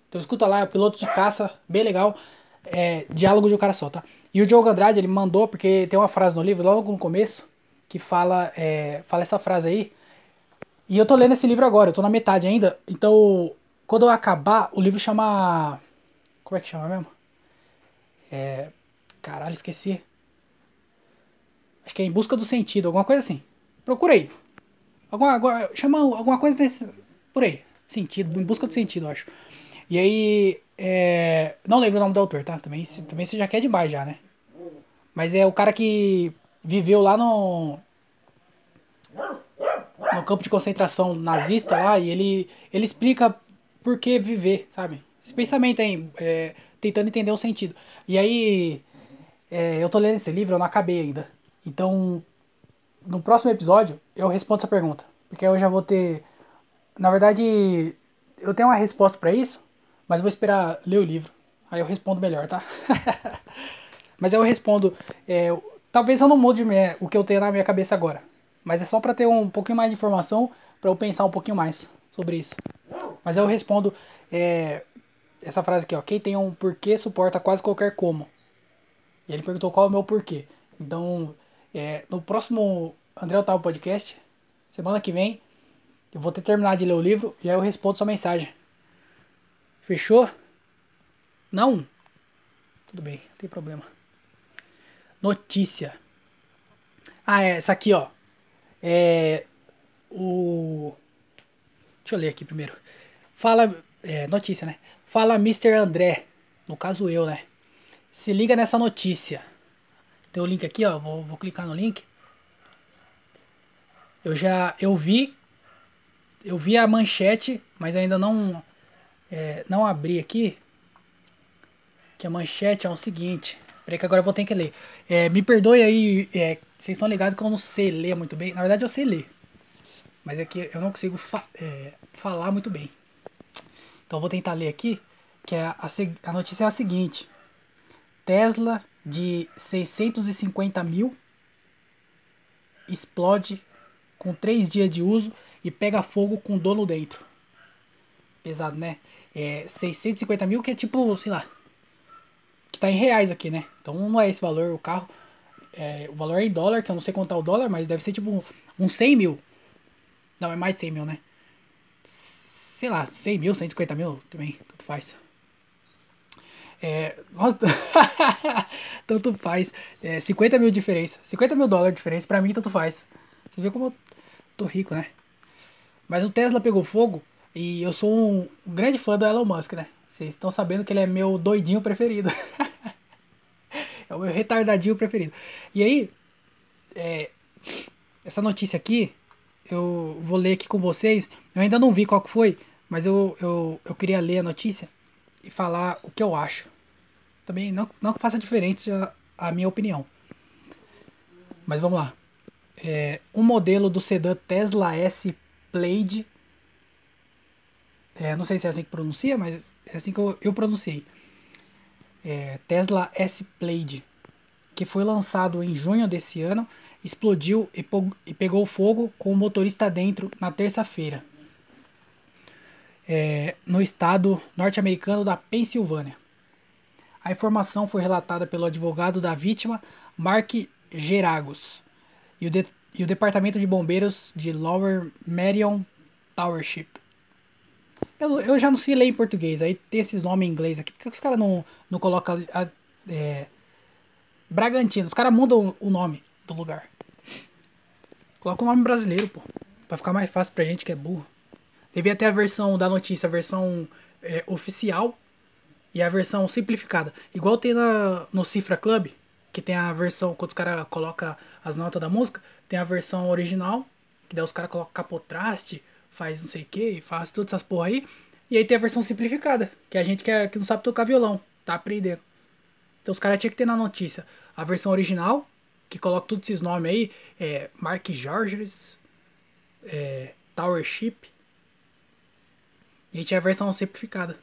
Então escuta lá, é o piloto de caça, bem legal. É, diálogo de um cara só, tá? E o Diogo Andrade, ele mandou, porque tem uma frase no livro, logo no começo, que fala, é, fala essa frase aí. E eu tô lendo esse livro agora, eu tô na metade ainda. Então, quando eu acabar, o livro chama. Como é que chama mesmo? É. Caralho, esqueci. Acho que é Em Busca do Sentido, alguma coisa assim. Procurei. Alguma, alguma, chama alguma coisa desse. Por aí. Sentido, Em Busca do Sentido, eu acho. E aí. É, não lembro o nome do autor, tá? Também, também você já quer demais já, né? Mas é o cara que viveu lá no. No campo de concentração nazista lá e ele, ele explica por que viver, sabe? Esse pensamento aí, é, tentando entender o sentido. E aí, é, eu tô lendo esse livro, eu não acabei ainda. Então, no próximo episódio, eu respondo essa pergunta. Porque eu já vou ter. Na verdade, eu tenho uma resposta para isso, mas vou esperar ler o livro. Aí eu respondo melhor, tá? [LAUGHS] mas eu respondo. É, talvez eu não mude o que eu tenho na minha cabeça agora. Mas é só para ter um pouquinho mais de informação, para eu pensar um pouquinho mais sobre isso. Mas eu respondo é, essa frase aqui, ó. Quem tem um porquê suporta quase qualquer como. E ele perguntou qual é o meu porquê. Então, é, no próximo André Otávio Podcast, semana que vem, eu vou ter terminado de ler o livro e aí eu respondo sua mensagem. Fechou? Não? Tudo bem, não tem problema. Notícia. Ah, é, essa aqui, ó. É. O. Deixa eu ler aqui primeiro. Fala. É, notícia, né? Fala Mr. André. No caso eu, né? Se liga nessa notícia. Tem o link aqui, ó. Vou, vou clicar no link. Eu já. Eu vi. Eu vi a manchete, mas ainda não. É, não abri aqui. Que a manchete é o seguinte. Peraí que agora eu vou ter que ler. É, me perdoe aí. É, vocês estão ligados que eu não sei ler muito bem. Na verdade eu sei ler. Mas é que eu não consigo fa é, falar muito bem. Então eu vou tentar ler aqui. Que é a, a, a notícia é a seguinte. Tesla de 650 mil explode com 3 dias de uso e pega fogo com dono dentro. Pesado, né? É 650 mil que é tipo, sei lá, que tá em reais aqui, né? Então não é esse valor o carro. É, o valor é em dólar, que eu não sei contar o dólar, mas deve ser tipo uns 100 mil. Não, é mais 100 mil, né? Sei lá, 100 mil, 150 mil também, tudo faz. É, nossa, tanto faz. É, 50 [LAUGHS] mil diferença. 50 mil dólares de diferença, pra mim tanto faz. Você vê como eu tô rico, né? Mas o Tesla pegou fogo e eu sou um, um grande fã do Elon Musk, né? Vocês estão sabendo que ele é meu doidinho preferido. [LAUGHS] é o meu retardadinho preferido. E aí, é, essa notícia aqui, eu vou ler aqui com vocês. Eu ainda não vi qual que foi, mas eu, eu, eu queria ler a notícia e falar o que eu acho. Também não, não que faça diferença a minha opinião. Mas vamos lá. É, um modelo do sedã Tesla S Plaid. É, não sei se é assim que pronuncia, mas é assim que eu, eu pronunciei. É, Tesla S Plaid, que foi lançado em junho desse ano, explodiu e, e pegou fogo com o motorista dentro na terça-feira é, no estado norte-americano da Pensilvânia. A informação foi relatada pelo advogado da vítima, Mark Geragos, e o, de, e o Departamento de Bombeiros de Lower Merion Township. Eu, eu já não sei ler em português, aí tem esses nomes em inglês aqui. Por que os caras não, não colocam. A, é, Bragantino, os caras mudam o nome do lugar. Coloca o nome brasileiro, pô. Pra ficar mais fácil pra gente que é burro. Devia ter a versão da notícia, a versão é, oficial e a versão simplificada. Igual tem na, no Cifra Club, que tem a versão, quando os caras colocam as notas da música, tem a versão original, que daí os caras colocam capotraste, faz não sei o que, faz todas essas porra aí. E aí tem a versão simplificada, que a gente que, é, que não sabe tocar violão, tá aprendendo. Então os caras tinham que ter na notícia a versão original, que coloca todos esses nomes aí, é, Mark Georges, é, Towership, E aí tinha a versão simplificada.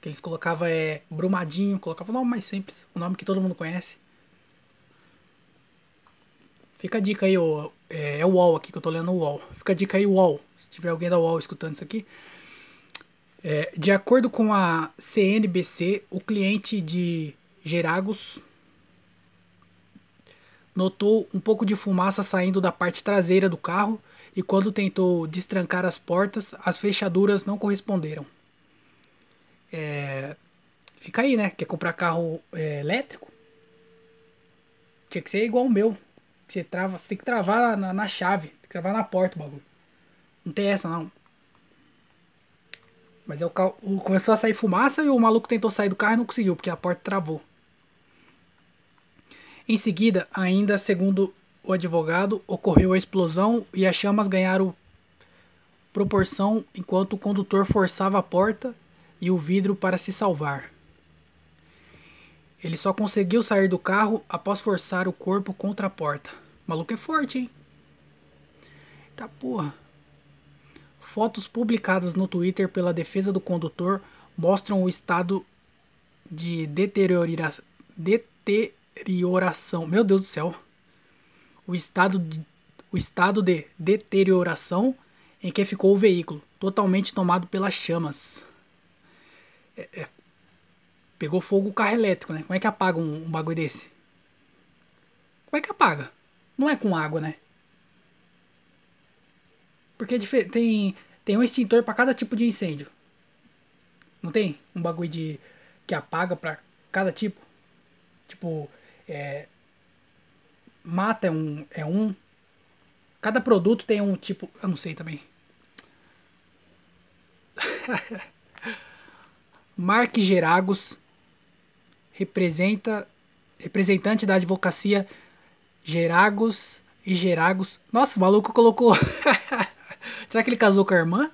Que eles colocavam é, Brumadinho, colocavam o nome mais simples, o nome que todo mundo conhece. Fica a dica aí, o, é, é o UOL aqui que eu tô lendo o UOL. Fica a dica aí, UOL. Se tiver alguém da UOL escutando isso aqui. É, de acordo com a CNBC, o cliente de Geragos notou um pouco de fumaça saindo da parte traseira do carro e quando tentou destrancar as portas, as fechaduras não corresponderam. É, fica aí, né? Quer comprar carro é, elétrico? Tinha que ser igual o meu. Você, trava, você tem que travar na, na chave, tem que travar na porta o bagulho. Não tem essa não. Mas é o começou a sair fumaça e o maluco tentou sair do carro e não conseguiu, porque a porta travou. Em seguida, ainda segundo o advogado, ocorreu a explosão e as chamas ganharam proporção enquanto o condutor forçava a porta e o vidro para se salvar. Ele só conseguiu sair do carro após forçar o corpo contra a porta. O maluco é forte, hein? Tá porra. Fotos publicadas no Twitter pela defesa do condutor mostram o estado de deterioração. Deterioração. Meu Deus do céu o estado de, o estado de deterioração em que ficou o veículo, totalmente tomado pelas chamas. É, é, pegou fogo o carro elétrico, né? Como é que apaga um, um bagulho desse? Como é que apaga? Não é com água, né? Porque é tem, tem um extintor para cada tipo de incêndio. Não tem? Um bagulho de que apaga para cada tipo. Tipo, é, mata é um, é um. Cada produto tem um tipo. Eu não sei também. [LAUGHS] Mark Geragos representa representante da advocacia Geragos e Geragos. Nossa, o maluco colocou. [LAUGHS] Será que ele casou com a irmã?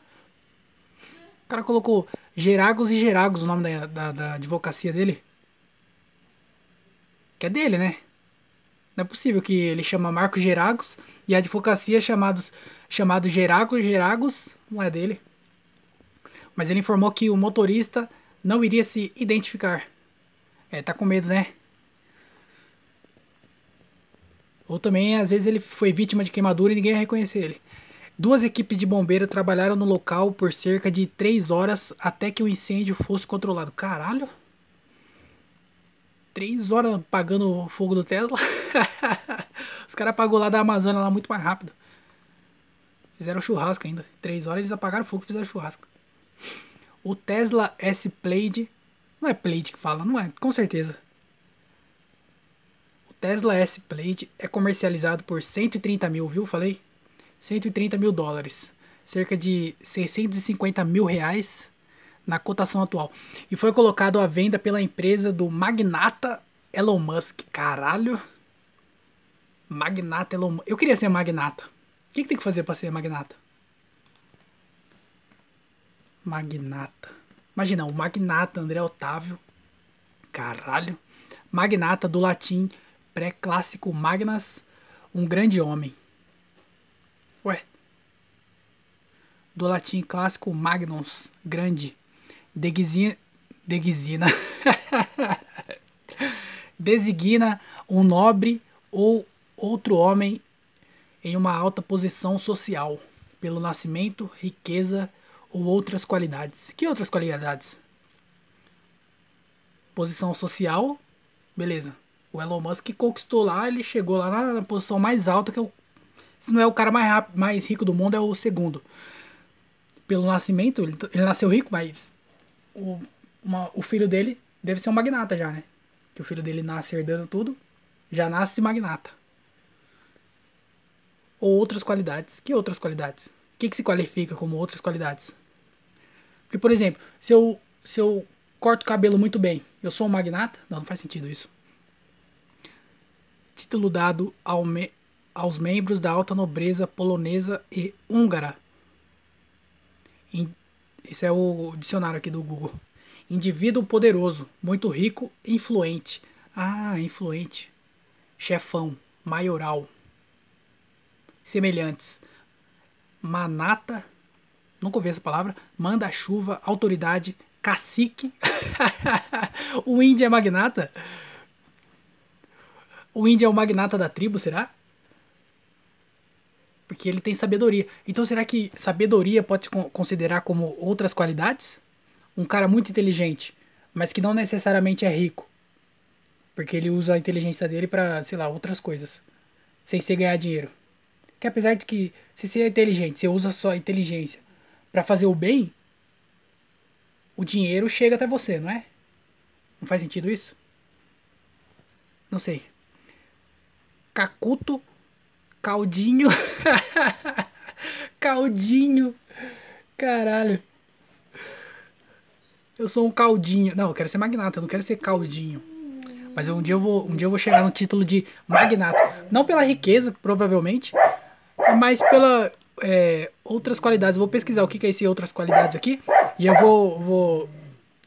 O cara colocou Geragos e Geragos o nome da, da, da advocacia dele. Que é dele, né? Não é possível que ele chama Marcos Geragos e a advocacia chamados, chamado Geragos Geragos não é dele. Mas ele informou que o motorista não iria se identificar. É, tá com medo, né? Ou também, às vezes, ele foi vítima de queimadura e ninguém ia reconhecer ele. Duas equipes de bombeiro trabalharam no local por cerca de três horas até que o incêndio fosse controlado. Caralho! três horas apagando o fogo do Tesla. [LAUGHS] Os caras apagou lá da Amazônia lá muito mais rápido. Fizeram churrasco ainda. Três horas eles apagaram o fogo e fizeram churrasco. O Tesla S Plaid. Não é Plaid que fala, não é, com certeza. O Tesla S Plaid é comercializado por 130 mil, viu? Falei? 130 mil dólares. Cerca de 650 mil reais na cotação atual. E foi colocado à venda pela empresa do magnata Elon Musk. Caralho. Magnata Elon Musk. Eu queria ser magnata. O que, que tem que fazer para ser magnata? Magnata. Imagina, o magnata André Otávio. Caralho. Magnata do latim pré-clássico magnas, um grande homem. Do latim clássico magnus, grande. Designa, designa, [LAUGHS] designa um nobre ou outro homem em uma alta posição social, pelo nascimento, riqueza ou outras qualidades. Que outras qualidades? Posição social, beleza. O Elon Musk conquistou lá, ele chegou lá na, na posição mais alta, que é o, se não é o cara mais, rápido, mais rico do mundo, é o segundo. Pelo nascimento, ele, ele nasceu rico, mas o, uma, o filho dele deve ser um magnata já, né? Que o filho dele nasce herdando tudo, já nasce magnata. Ou outras qualidades. Que outras qualidades? O que, que se qualifica como outras qualidades? Porque, por exemplo, se eu, se eu corto o cabelo muito bem, eu sou um magnata? Não, não faz sentido isso. Título dado ao me, aos membros da alta nobreza polonesa e húngara. Isso é o dicionário aqui do Google. Indivíduo poderoso, muito rico, influente. Ah, influente. Chefão, maioral. Semelhantes. Manata, nunca ouvi essa palavra, manda-chuva, autoridade, cacique. [LAUGHS] o índio é magnata? O índio é o magnata da tribo, será? Porque ele tem sabedoria. Então será que sabedoria pode considerar como outras qualidades? Um cara muito inteligente, mas que não necessariamente é rico. Porque ele usa a inteligência dele para, sei lá, outras coisas. Sem ser ganhar dinheiro. Que apesar de que, se você é inteligente, você usa a sua inteligência para fazer o bem, o dinheiro chega até você, não é? Não faz sentido isso? Não sei. Cacuto, caldinho. [LAUGHS] caldinho. Caralho. Eu sou um caldinho. Não, eu quero ser magnata, eu não quero ser caldinho. Mas um dia eu vou, um dia eu vou chegar no título de magnata. Não pela riqueza, provavelmente, mas pela é, outras qualidades. Eu vou pesquisar o que, que é esse outras qualidades aqui. E eu vou. vou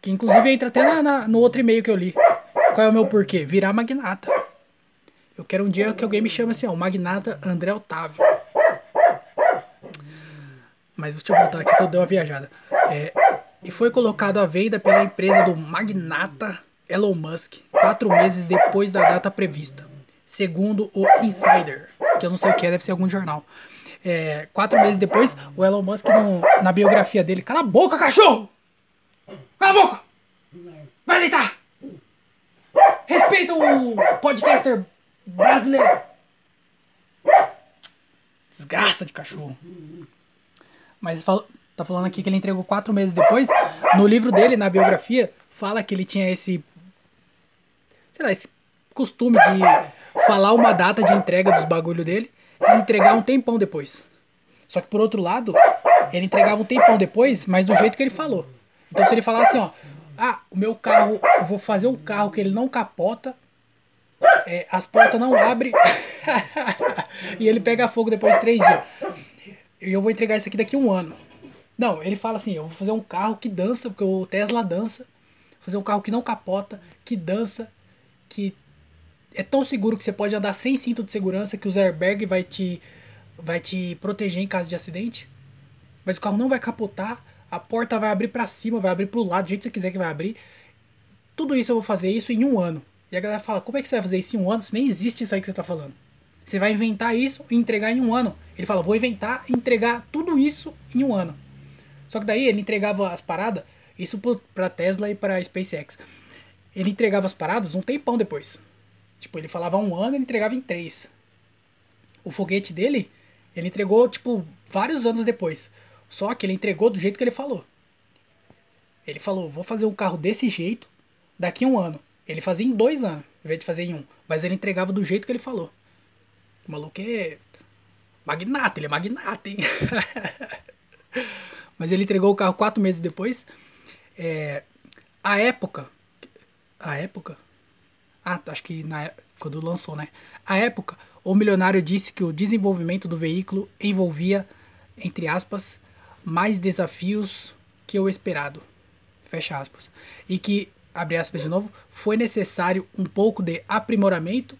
que inclusive entra até na, na, no outro e-mail que eu li. Qual é o meu porquê? Virar magnata. Eu quero um dia que alguém me chame assim, ó, magnata André Otávio. Mas deixa eu voltar aqui que eu dei uma viajada. É, e foi colocado à venda pela empresa do magnata Elon Musk quatro meses depois da data prevista, segundo o Insider, que eu não sei o que é, deve ser algum jornal. É, quatro meses depois, o Elon Musk, no, na biografia dele, cala a boca, cachorro! Cala a boca! Vai deitar! Respeita o podcaster brasileiro! Desgraça de cachorro. Mas tá falando aqui que ele entregou quatro meses depois. No livro dele, na biografia, fala que ele tinha esse. Sei lá, esse costume de falar uma data de entrega dos bagulho dele e entregar um tempão depois. Só que por outro lado, ele entregava um tempão depois, mas do jeito que ele falou. Então se ele falasse assim, ó, ah, o meu carro, eu vou fazer um carro que ele não capota, é, as portas não abrem [LAUGHS] e ele pega fogo depois de três dias. E eu vou entregar isso aqui daqui a um ano. Não, ele fala assim, eu vou fazer um carro que dança, porque o Tesla dança. Vou fazer um carro que não capota, que dança, que é tão seguro que você pode andar sem cinto de segurança que o airbag vai te vai te proteger em caso de acidente. Mas o carro não vai capotar, a porta vai abrir para cima, vai abrir pro lado, do jeito que você quiser que vai abrir. Tudo isso eu vou fazer isso em um ano. E a galera fala, como é que você vai fazer isso em um ano se nem existe isso aí que você tá falando? Você vai inventar isso e entregar em um ano. Ele fala, vou inventar e entregar tudo isso em um ano. Só que daí ele entregava as paradas, isso pra Tesla e pra SpaceX. Ele entregava as paradas um tempão depois. Tipo, ele falava um ano, ele entregava em três. O foguete dele, ele entregou, tipo, vários anos depois. Só que ele entregou do jeito que ele falou. Ele falou, vou fazer um carro desse jeito daqui a um ano. Ele fazia em dois anos, em vez de fazer em um. Mas ele entregava do jeito que ele falou. O maluco é magnata, ele é magnata, hein? [LAUGHS] Mas ele entregou o carro quatro meses depois. É, a época. A época? Ah, acho que na, quando lançou, né? A época, o milionário disse que o desenvolvimento do veículo envolvia, entre aspas, mais desafios que o esperado. Fecha aspas. E que, abre aspas de novo, foi necessário um pouco de aprimoramento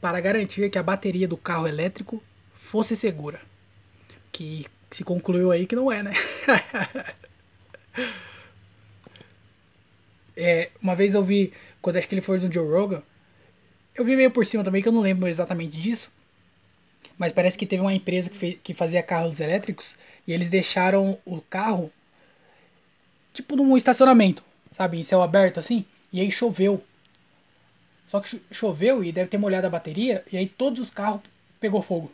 para garantir que a bateria do carro elétrico fosse segura. Que se concluiu aí que não é, né? [LAUGHS] é, uma vez eu vi quando acho que ele foi no Joe Rogan, eu vi meio por cima também, que eu não lembro exatamente disso. Mas parece que teve uma empresa que, fez, que fazia carros elétricos e eles deixaram o carro tipo num estacionamento, sabe, em céu aberto assim, e aí choveu. Só que choveu e deve ter molhado a bateria e aí todos os carros pegou fogo.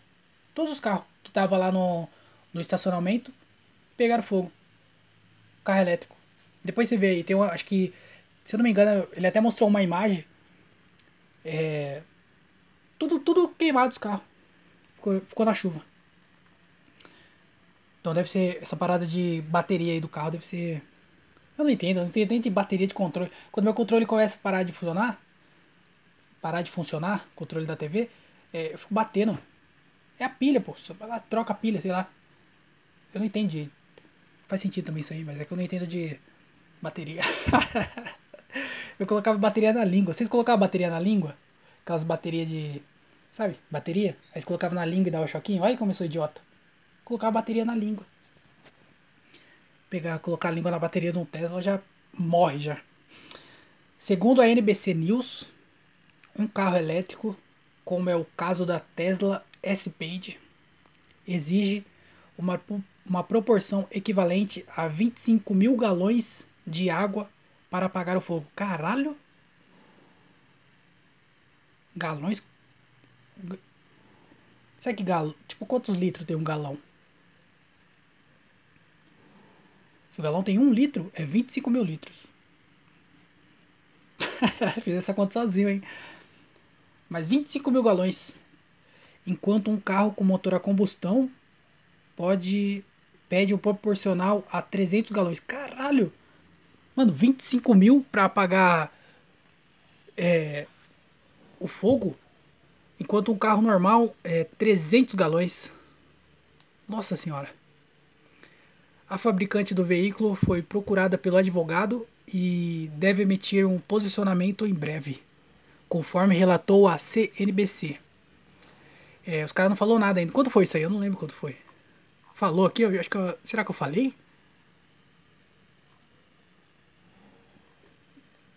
Todos os carros que tava lá no, no estacionamento pegaram fogo. Carro elétrico. Depois você vê aí, tem uma, acho que se eu não me engano, ele até mostrou uma imagem. É, tudo, tudo queimado os carros. Ficou, ficou na chuva. Então deve ser. Essa parada de bateria aí do carro deve ser. Eu não entendo, eu não entendo nem de bateria de controle. Quando meu controle começa a parar de funcionar, parar de funcionar, controle da TV, é, eu fico batendo. É a pilha, pô. Só ela troca a pilha, sei lá. Eu não entendi. Faz sentido também isso aí, mas é que eu não entendo de bateria. [LAUGHS] Eu colocava bateria na língua. Vocês colocavam bateria na língua? Aquelas baterias de. Sabe? Bateria? Aí você colocava na língua e dava choquinho. Olha como eu sou idiota. Colocava bateria na língua. Pegar, colocar a língua na bateria de um Tesla, já morre já. Segundo a NBC News, um carro elétrico, como é o caso da Tesla S-Page, exige uma, uma proporção equivalente a 25 mil galões de água para apagar o fogo. Caralho! Galões. Será que galo. Tipo, quantos litros tem um galão? Se o galão tem um litro, é 25 mil litros. [LAUGHS] Fiz essa conta sozinho, hein? Mas 25 mil galões. Enquanto um carro com motor a combustão pode pede o proporcional a 300 galões. Caralho! Mano, 25 mil pra apagar é, o fogo, enquanto um carro normal é 300 galões. Nossa senhora. A fabricante do veículo foi procurada pelo advogado e deve emitir um posicionamento em breve, conforme relatou a CNBC. É, os caras não falou nada ainda. Quanto foi isso aí? Eu não lembro quanto foi. Falou aqui, eu acho que eu, será que eu falei?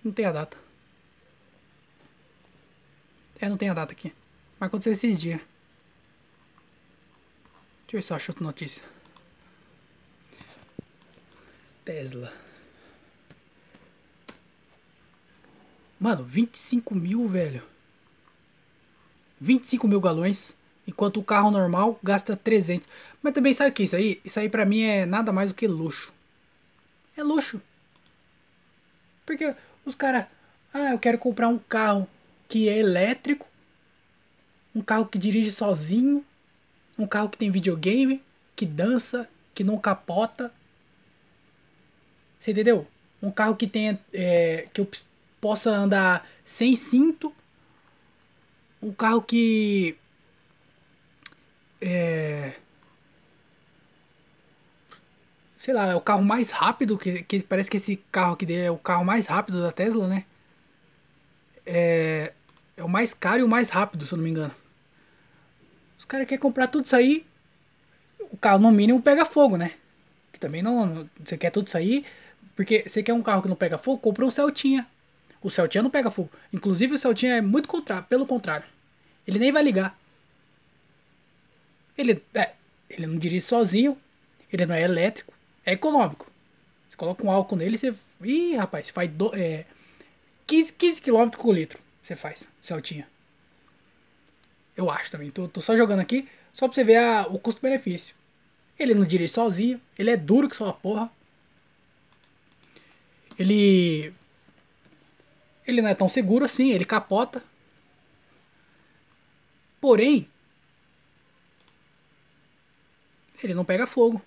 Não tem a data. É, não tem a data aqui. Mas aconteceu esses dias. Deixa eu ver se eu acho outra notícia. Tesla. Mano, 25 mil, velho. 25 mil galões. Enquanto o carro normal gasta 300. Mas também sabe o que é isso aí? Isso aí pra mim é nada mais do que luxo. É luxo. Porque os caras, ah, eu quero comprar um carro que é elétrico, um carro que dirige sozinho, um carro que tem videogame, que dança, que não capota. Você entendeu? Um carro que tenha. É, que eu possa andar sem cinto. Um carro que. É, sei lá, é o carro mais rápido, que, que parece que esse carro aqui é o carro mais rápido da Tesla, né? É, é o mais caro e o mais rápido, se eu não me engano. Os caras querem comprar tudo isso aí, o carro no mínimo pega fogo, né? Que também não, você quer tudo isso aí, porque você quer um carro que não pega fogo, compra um Celtinha. O Celtinha não pega fogo. Inclusive o Celtinha é muito contrário, pelo contrário. Ele nem vai ligar. Ele, é, ele não dirige sozinho, ele não é elétrico, é econômico. Você coloca um álcool nele, você. Ih, rapaz, faz do, é, 15, 15 km por litro. Você faz, Celtinha. Eu acho também. Tô, tô só jogando aqui, só pra você ver a, o custo-benefício. Ele não dirige sozinho, ele é duro que só uma porra. Ele. Ele não é tão seguro assim, ele capota. Porém, ele não pega fogo.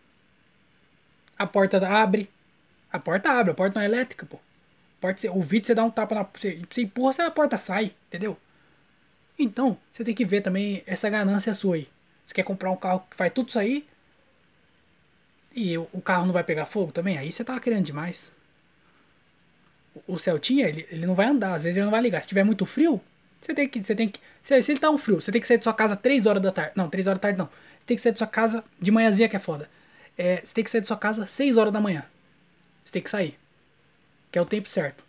A porta abre. A porta abre, a porta não é elétrica, pô. O vidro você dá um tapa na. Você, você empurra, você, a porta sai, entendeu? Então, você tem que ver também essa ganância sua aí. Você quer comprar um carro que faz tudo isso aí e o, carro não vai pegar fogo também? Aí você tá querendo demais. O, Celtinha, ele, ele não vai andar, às vezes ele não vai ligar. Se tiver muito frio, você tem que. Você tem que se, se ele tá um frio, você tem que sair de sua casa 3 horas da tarde. Não, 3 horas da tarde não. Você tem que sair de sua casa de manhãzinha que é foda. É, você tem que sair de sua casa 6 horas da manhã. Você tem que sair. Que é o tempo certo.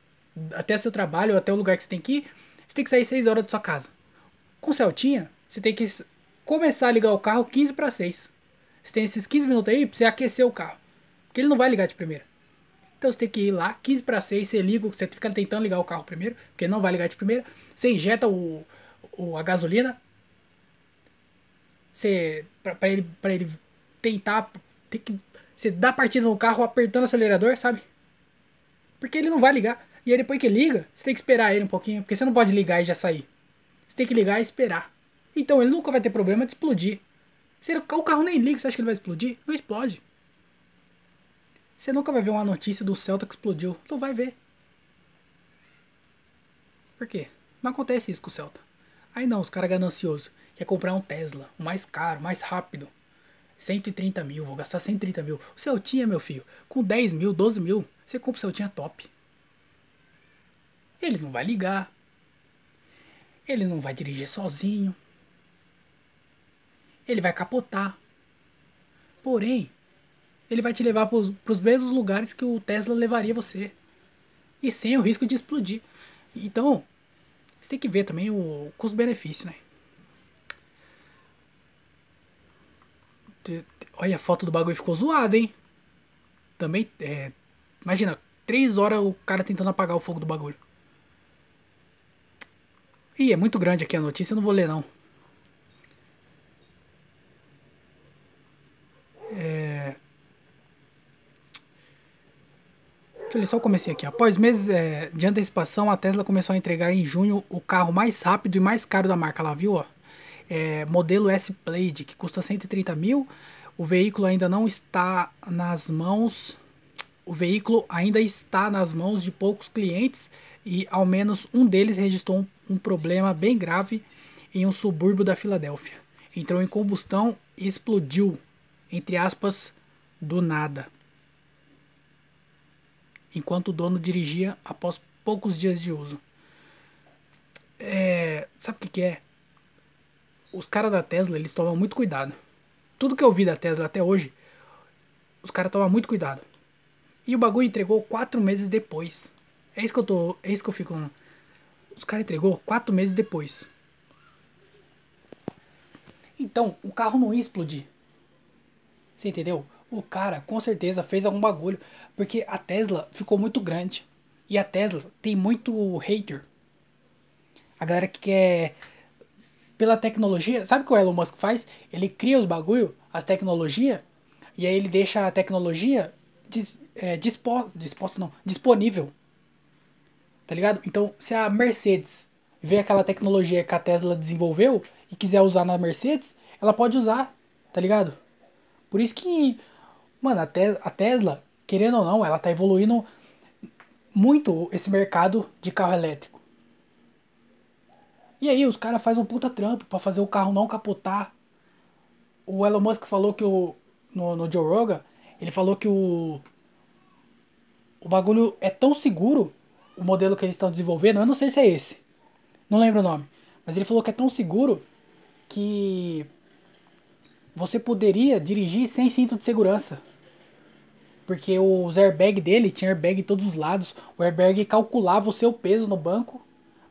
Até seu trabalho, até o lugar que você tem que ir, você tem que sair 6 horas da sua casa. Com o Celtinha, você tem que começar a ligar o carro 15 para 6. Você tem esses 15 minutos aí pra você aquecer o carro. Porque ele não vai ligar de primeira. Então você tem que ir lá, 15 para 6, você liga, você fica tentando ligar o carro primeiro, porque não vai ligar de primeira. Você injeta o, o a gasolina. Você. Pra, ele, pra ele tentar tem que. Você dá partida no carro apertando o acelerador, sabe? Porque ele não vai ligar. E aí depois que liga, você tem que esperar ele um pouquinho. Porque você não pode ligar e já sair. Você tem que ligar e esperar. Então ele nunca vai ter problema de explodir. Se o carro nem liga, você acha que ele vai explodir? Não explode. Você nunca vai ver uma notícia do Celta que explodiu. Não vai ver. Por quê? Não acontece isso com o Celta. Aí não, os caras gananciosos. Quer comprar um Tesla, o mais caro, mais rápido. 130 mil, vou gastar 130 mil. O Celtinha, meu filho, com 10 mil, 12 mil, você compra o Celtinha top. Ele não vai ligar. Ele não vai dirigir sozinho. Ele vai capotar. Porém, ele vai te levar para os mesmos lugares que o Tesla levaria você. E sem o risco de explodir. Então, você tem que ver também o custo-benefício, né? Olha, a foto do bagulho ficou zoada, hein? Também, é, imagina, três horas o cara tentando apagar o fogo do bagulho. Ih, é muito grande aqui a notícia, eu não vou ler não. Ler só o aqui. Após meses é, de antecipação, a Tesla começou a entregar em junho o carro mais rápido e mais caro da marca. Lá viu, ó? É, modelo S-Plaid, que custa 130 mil. O veículo ainda não está nas mãos. O veículo ainda está nas mãos de poucos clientes e ao menos um deles registrou um, um problema bem grave em um subúrbio da Filadélfia. Entrou em combustão e explodiu, entre aspas, do nada enquanto o dono dirigia após poucos dias de uso. É, sabe o que, que é? Os caras da Tesla, eles tomam muito cuidado. Tudo que eu vi da Tesla até hoje, os caras tomam muito cuidado. E o bagulho entregou quatro meses depois. É isso que eu tô. É isso que eu fico. Os caras entregou quatro meses depois. Então, o carro não ia explodir. Você entendeu? O cara com certeza fez algum bagulho, porque a Tesla ficou muito grande. E a Tesla tem muito hater. A galera que quer pela tecnologia, sabe o que o Elon Musk faz? Ele cria os bagulho, as tecnologias, e aí ele deixa a tecnologia dis, é, dispo, disposto não, disponível. Tá ligado? Então, se a Mercedes vê aquela tecnologia que a Tesla desenvolveu e quiser usar na Mercedes, ela pode usar, tá ligado? Por isso que Mano, a, te a Tesla, querendo ou não, ela tá evoluindo muito esse mercado de carro elétrico. E aí os caras fazem um puta trampo para fazer o carro não capotar. O Elon Musk falou que o. No, no Joe Rogan, ele falou que o. O bagulho é tão seguro, o modelo que eles estão desenvolvendo, eu não sei se é esse. Não lembro o nome. Mas ele falou que é tão seguro que você poderia dirigir sem cinto de segurança. Porque os airbags dele tinha airbag em todos os lados. O airbag calculava o seu peso no banco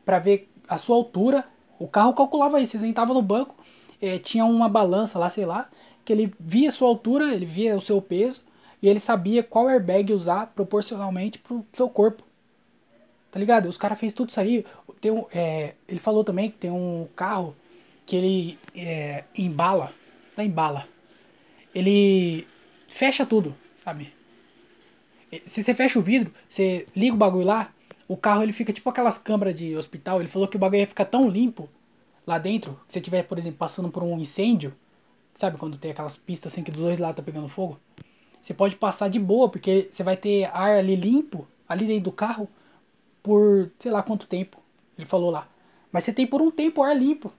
para ver a sua altura. O carro calculava isso. Você sentava no banco, eh, tinha uma balança lá, sei lá, que ele via a sua altura, ele via o seu peso e ele sabia qual airbag usar proporcionalmente pro seu corpo. Tá ligado? Os caras fez tudo isso aí. Tem um, é, ele falou também que tem um carro que ele é, embala. Não embala. Ele fecha tudo, sabe? Se você fecha o vidro, você liga o bagulho lá, o carro ele fica tipo aquelas câmaras de hospital. Ele falou que o bagulho ia ficar tão limpo lá dentro, se você estiver, por exemplo, passando por um incêndio, sabe quando tem aquelas pistas assim que dos dois lados tá pegando fogo? Você pode passar de boa, porque você vai ter ar ali limpo, ali dentro do carro, por sei lá quanto tempo. Ele falou lá. Mas você tem por um tempo ar limpo.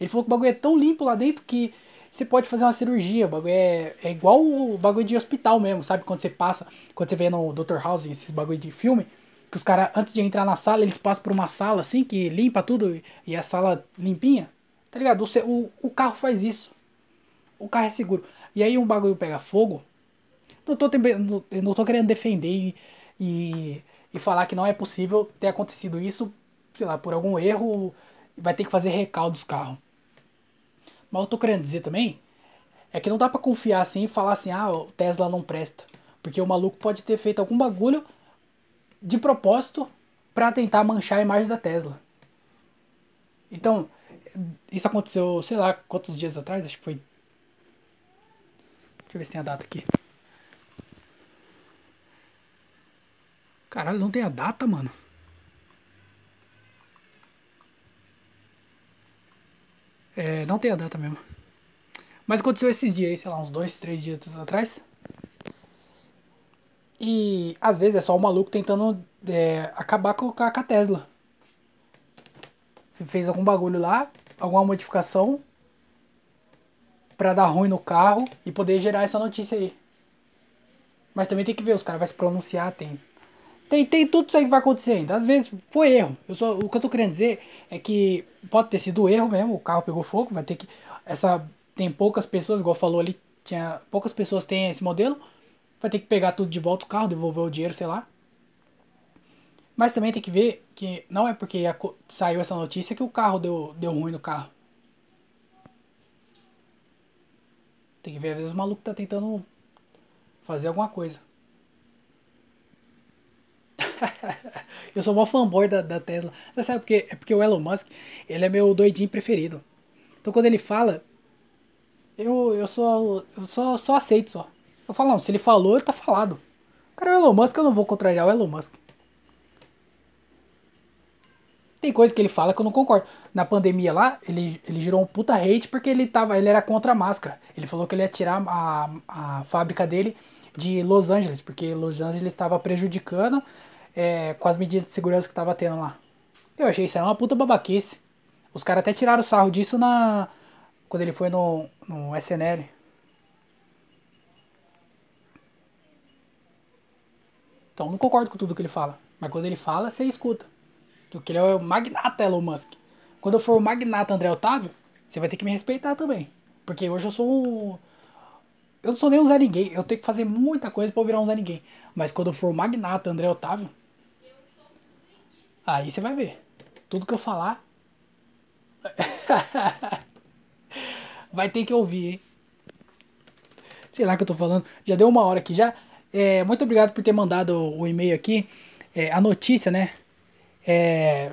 Ele falou que o bagulho é tão limpo lá dentro que você pode fazer uma cirurgia. O bagulho é, é igual o bagulho de hospital mesmo, sabe? Quando você passa, quando você vê no Dr. House, esses bagulho de filme, que os caras, antes de entrar na sala, eles passam por uma sala assim, que limpa tudo e a sala limpinha. Tá ligado? O, o, carro faz isso. O carro é seguro. E aí um bagulho pega fogo. Não tô, não tô querendo defender e, e, e falar que não é possível ter acontecido isso, sei lá, por algum erro, vai ter que fazer recaldo dos carros. Mas eu tô querendo dizer também é que não dá para confiar assim e falar assim, ah, o Tesla não presta. Porque o maluco pode ter feito algum bagulho de propósito para tentar manchar a imagem da Tesla. Então, isso aconteceu, sei lá, quantos dias atrás, acho que foi. Deixa eu ver se tem a data aqui. Caralho, não tem a data, mano. É, não tem a data mesmo. Mas aconteceu esses dias sei lá, uns dois, três dias atrás. E às vezes é só o maluco tentando é, acabar com, com a Tesla. Fez algum bagulho lá, alguma modificação para dar ruim no carro e poder gerar essa notícia aí. Mas também tem que ver, os caras vão se pronunciar, tem tem, tem tudo isso aí que vai acontecer ainda. Às vezes foi erro. Eu só, o que eu tô querendo dizer é que pode ter sido erro mesmo, o carro pegou fogo, vai ter que. Essa. Tem poucas pessoas, igual falou ali, tinha poucas pessoas têm esse modelo. Vai ter que pegar tudo de volta o carro, devolver o dinheiro, sei lá. Mas também tem que ver que não é porque a, saiu essa notícia que o carro deu, deu ruim no carro. Tem que ver, às vezes o maluco tá tentando fazer alguma coisa. [LAUGHS] eu sou mó fanboy da, da Tesla. Você sabe porque é porque o Elon Musk, ele é meu doidinho preferido. Então quando ele fala, eu, eu só eu só, só aceito só. Eu falo, não, se ele falou, ele tá falado. Cara, o Elon Musk eu não vou contrariar o Elon Musk. Tem coisa que ele fala que eu não concordo. Na pandemia lá, ele, ele girou um puta hate porque ele tava, ele era contra a máscara. Ele falou que ele ia tirar a, a fábrica dele de Los Angeles, porque Los Angeles estava prejudicando é, com as medidas de segurança que tava tendo lá. Eu achei isso aí uma puta babaquice. Os caras até tiraram sarro disso na quando ele foi no, no SNL. Então não concordo com tudo que ele fala. Mas quando ele fala, você escuta. Porque ele é o magnata Elon Musk. Quando eu for o magnata André Otávio, você vai ter que me respeitar também. Porque hoje eu sou. Eu não sou nem um Zé Ninguém. Eu tenho que fazer muita coisa pra eu virar um Zé Ninguém. Mas quando eu for o magnata André Otávio. Aí você vai ver. Tudo que eu falar. [LAUGHS] vai ter que ouvir, hein? Sei lá o que eu tô falando. Já deu uma hora aqui já. É, muito obrigado por ter mandado o e-mail aqui. É, a notícia, né? É.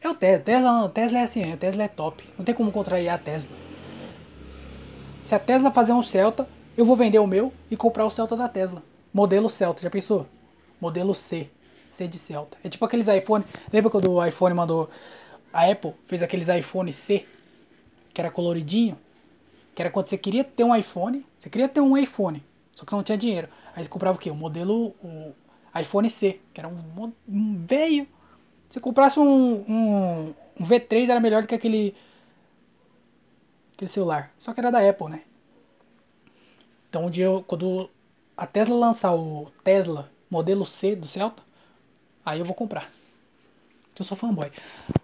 É o Tesla. Tesla, Tesla é assim, a Tesla é top. Não tem como contrair a Tesla. Se a Tesla fazer um Celta, eu vou vender o meu e comprar o Celta da Tesla. Modelo Celta, já pensou? Modelo C. C de Celta. É tipo aqueles iPhone. Lembra quando o iPhone mandou. A Apple fez aqueles iPhone C, que era coloridinho? Que era quando você queria ter um iPhone. Você queria ter um iPhone, só que você não tinha dinheiro. Aí você comprava o quê? O modelo. O, iPhone C, que era um, um velho. Se comprasse um, um, um, V3 era melhor do que aquele aquele celular. Só que era da Apple, né? Então um dia eu, quando a Tesla lançar o Tesla modelo C do Celta, aí eu vou comprar. Eu sou fanboy.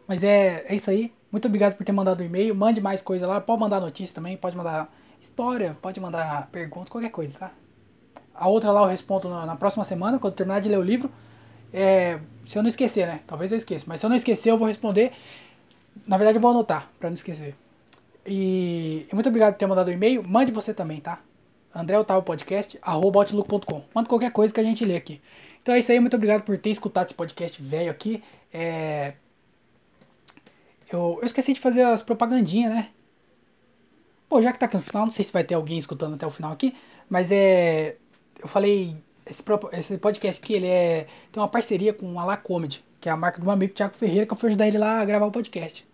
Mas é, é isso aí. Muito obrigado por ter mandado o e-mail. Mande mais coisa lá. Pode mandar notícia também. Pode mandar história. Pode mandar pergunta. Qualquer coisa, tá? A outra lá eu respondo na, na próxima semana, quando terminar de ler o livro. É, se eu não esquecer, né? Talvez eu esqueça. Mas se eu não esquecer, eu vou responder. Na verdade, eu vou anotar, pra não esquecer. E, e muito obrigado por ter mandado o e-mail. Mande você também, tá? Outlook.com. Manda qualquer coisa que a gente lê aqui. Então é isso aí, muito obrigado por ter escutado esse podcast velho aqui. É... Eu, eu esqueci de fazer as propagandinhas, né? Pô, já que tá aqui no final, não sei se vai ter alguém escutando até o final aqui, mas é eu falei, esse, esse podcast aqui, ele é, tem uma parceria com a La Comedy, que é a marca do meu amigo Thiago Ferreira, que eu fui ajudar ele lá a gravar o podcast.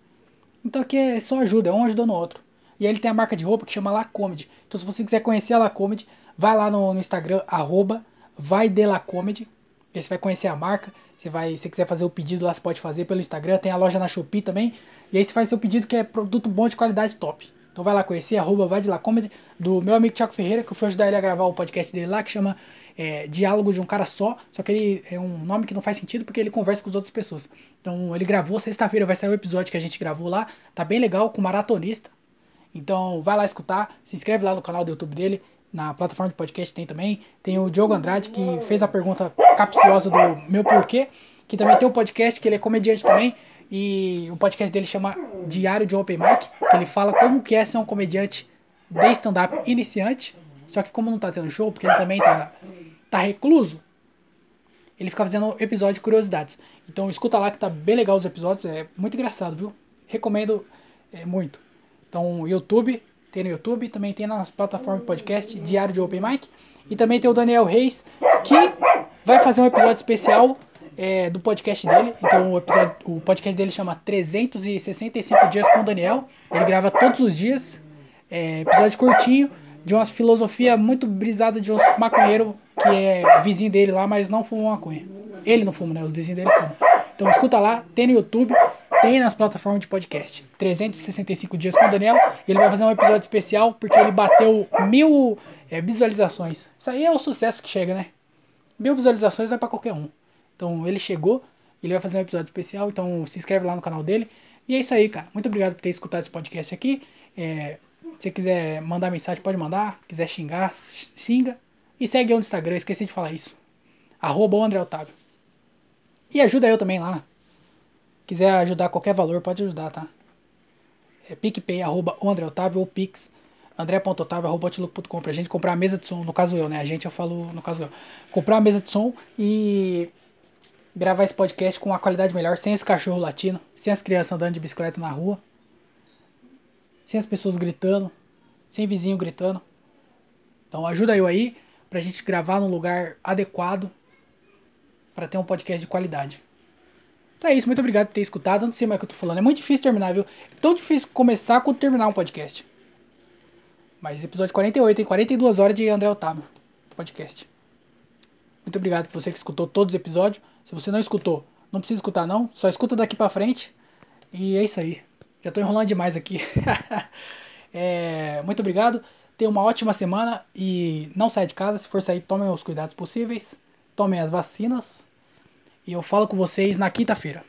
Então aqui é só ajuda, é um ajudando o outro. E aí ele tem a marca de roupa que chama La Comedy. Então se você quiser conhecer a La Comedy, vai lá no, no Instagram, arroba, vai de. Aí você vai conhecer a marca. Você vai, se quiser fazer o pedido lá, você pode fazer pelo Instagram. Tem a loja na Shopee também. E aí você faz seu pedido que é produto bom de qualidade top. Então vai lá conhecer, arroba vai de do meu amigo Thiago Ferreira, que eu fui ajudar ele a gravar o podcast dele lá, que chama é, Diálogo de um Cara Só, só que ele é um nome que não faz sentido porque ele conversa com as outras pessoas. Então ele gravou, sexta-feira vai sair o episódio que a gente gravou lá, tá bem legal, com maratonista. Então vai lá escutar, se inscreve lá no canal do YouTube dele, na plataforma de podcast tem também. Tem o Diogo Andrade, que fez a pergunta capciosa do meu porquê, que também tem um podcast, que ele é comediante também. E o podcast dele chama Diário de Open Mic, que ele fala como que é ser um comediante de stand-up iniciante. Só que como não tá tendo show, porque ele também tá, tá recluso, ele fica fazendo episódio de curiosidades. Então escuta lá que tá bem legal os episódios, é muito engraçado, viu? Recomendo é, muito. Então, YouTube, tem no YouTube, também tem nas plataformas podcast Diário de Open Mic. E também tem o Daniel Reis, que vai fazer um episódio especial é, do podcast dele. Então o, episódio, o podcast dele chama 365 Dias com o Daniel. Ele grava todos os dias. É, episódio curtinho, de uma filosofia muito brisada de um maconheiro que é vizinho dele lá, mas não fuma maconha. Ele não fuma, né? Os vizinhos dele fumam. Então escuta lá, tem no YouTube, tem nas plataformas de podcast. 365 dias com o Daniel. Ele vai fazer um episódio especial porque ele bateu mil é, visualizações. Isso aí é o sucesso que chega, né? Mil visualizações não é pra qualquer um. Então ele chegou, ele vai fazer um episódio especial, então se inscreve lá no canal dele. E é isso aí, cara. Muito obrigado por ter escutado esse podcast aqui. É, Se você quiser mandar mensagem, pode mandar. Quiser xingar, xinga. E segue eu no Instagram, esqueci de falar isso. Arroba André Otávio. E ajuda eu também lá. Quiser ajudar qualquer valor, pode ajudar, tá? É PicPay, arroba André Otávio ou Pix, andré.otávio, arroba outlook.com, pra gente comprar a mesa de som, no caso eu, né? A gente eu falo, no caso eu. Comprar a mesa de som e gravar esse podcast com uma qualidade melhor, sem esse cachorro latino, sem as crianças andando de bicicleta na rua, sem as pessoas gritando, sem vizinho gritando. Então ajuda eu aí pra gente gravar num lugar adequado para ter um podcast de qualidade. Então é isso, muito obrigado por ter escutado. Não sei mais o que eu tô falando. É muito difícil terminar, viu? É tão difícil começar quanto terminar um podcast. Mas episódio 48, tem 42 horas de André Otávio. Podcast. Muito obrigado por você que escutou todos os episódios. Se você não escutou, não precisa escutar não. Só escuta daqui pra frente. E é isso aí. Já tô enrolando demais aqui. [LAUGHS] é, muito obrigado. Tenha uma ótima semana e não saia de casa. Se for sair, tomem os cuidados possíveis. Tomem as vacinas. E eu falo com vocês na quinta-feira.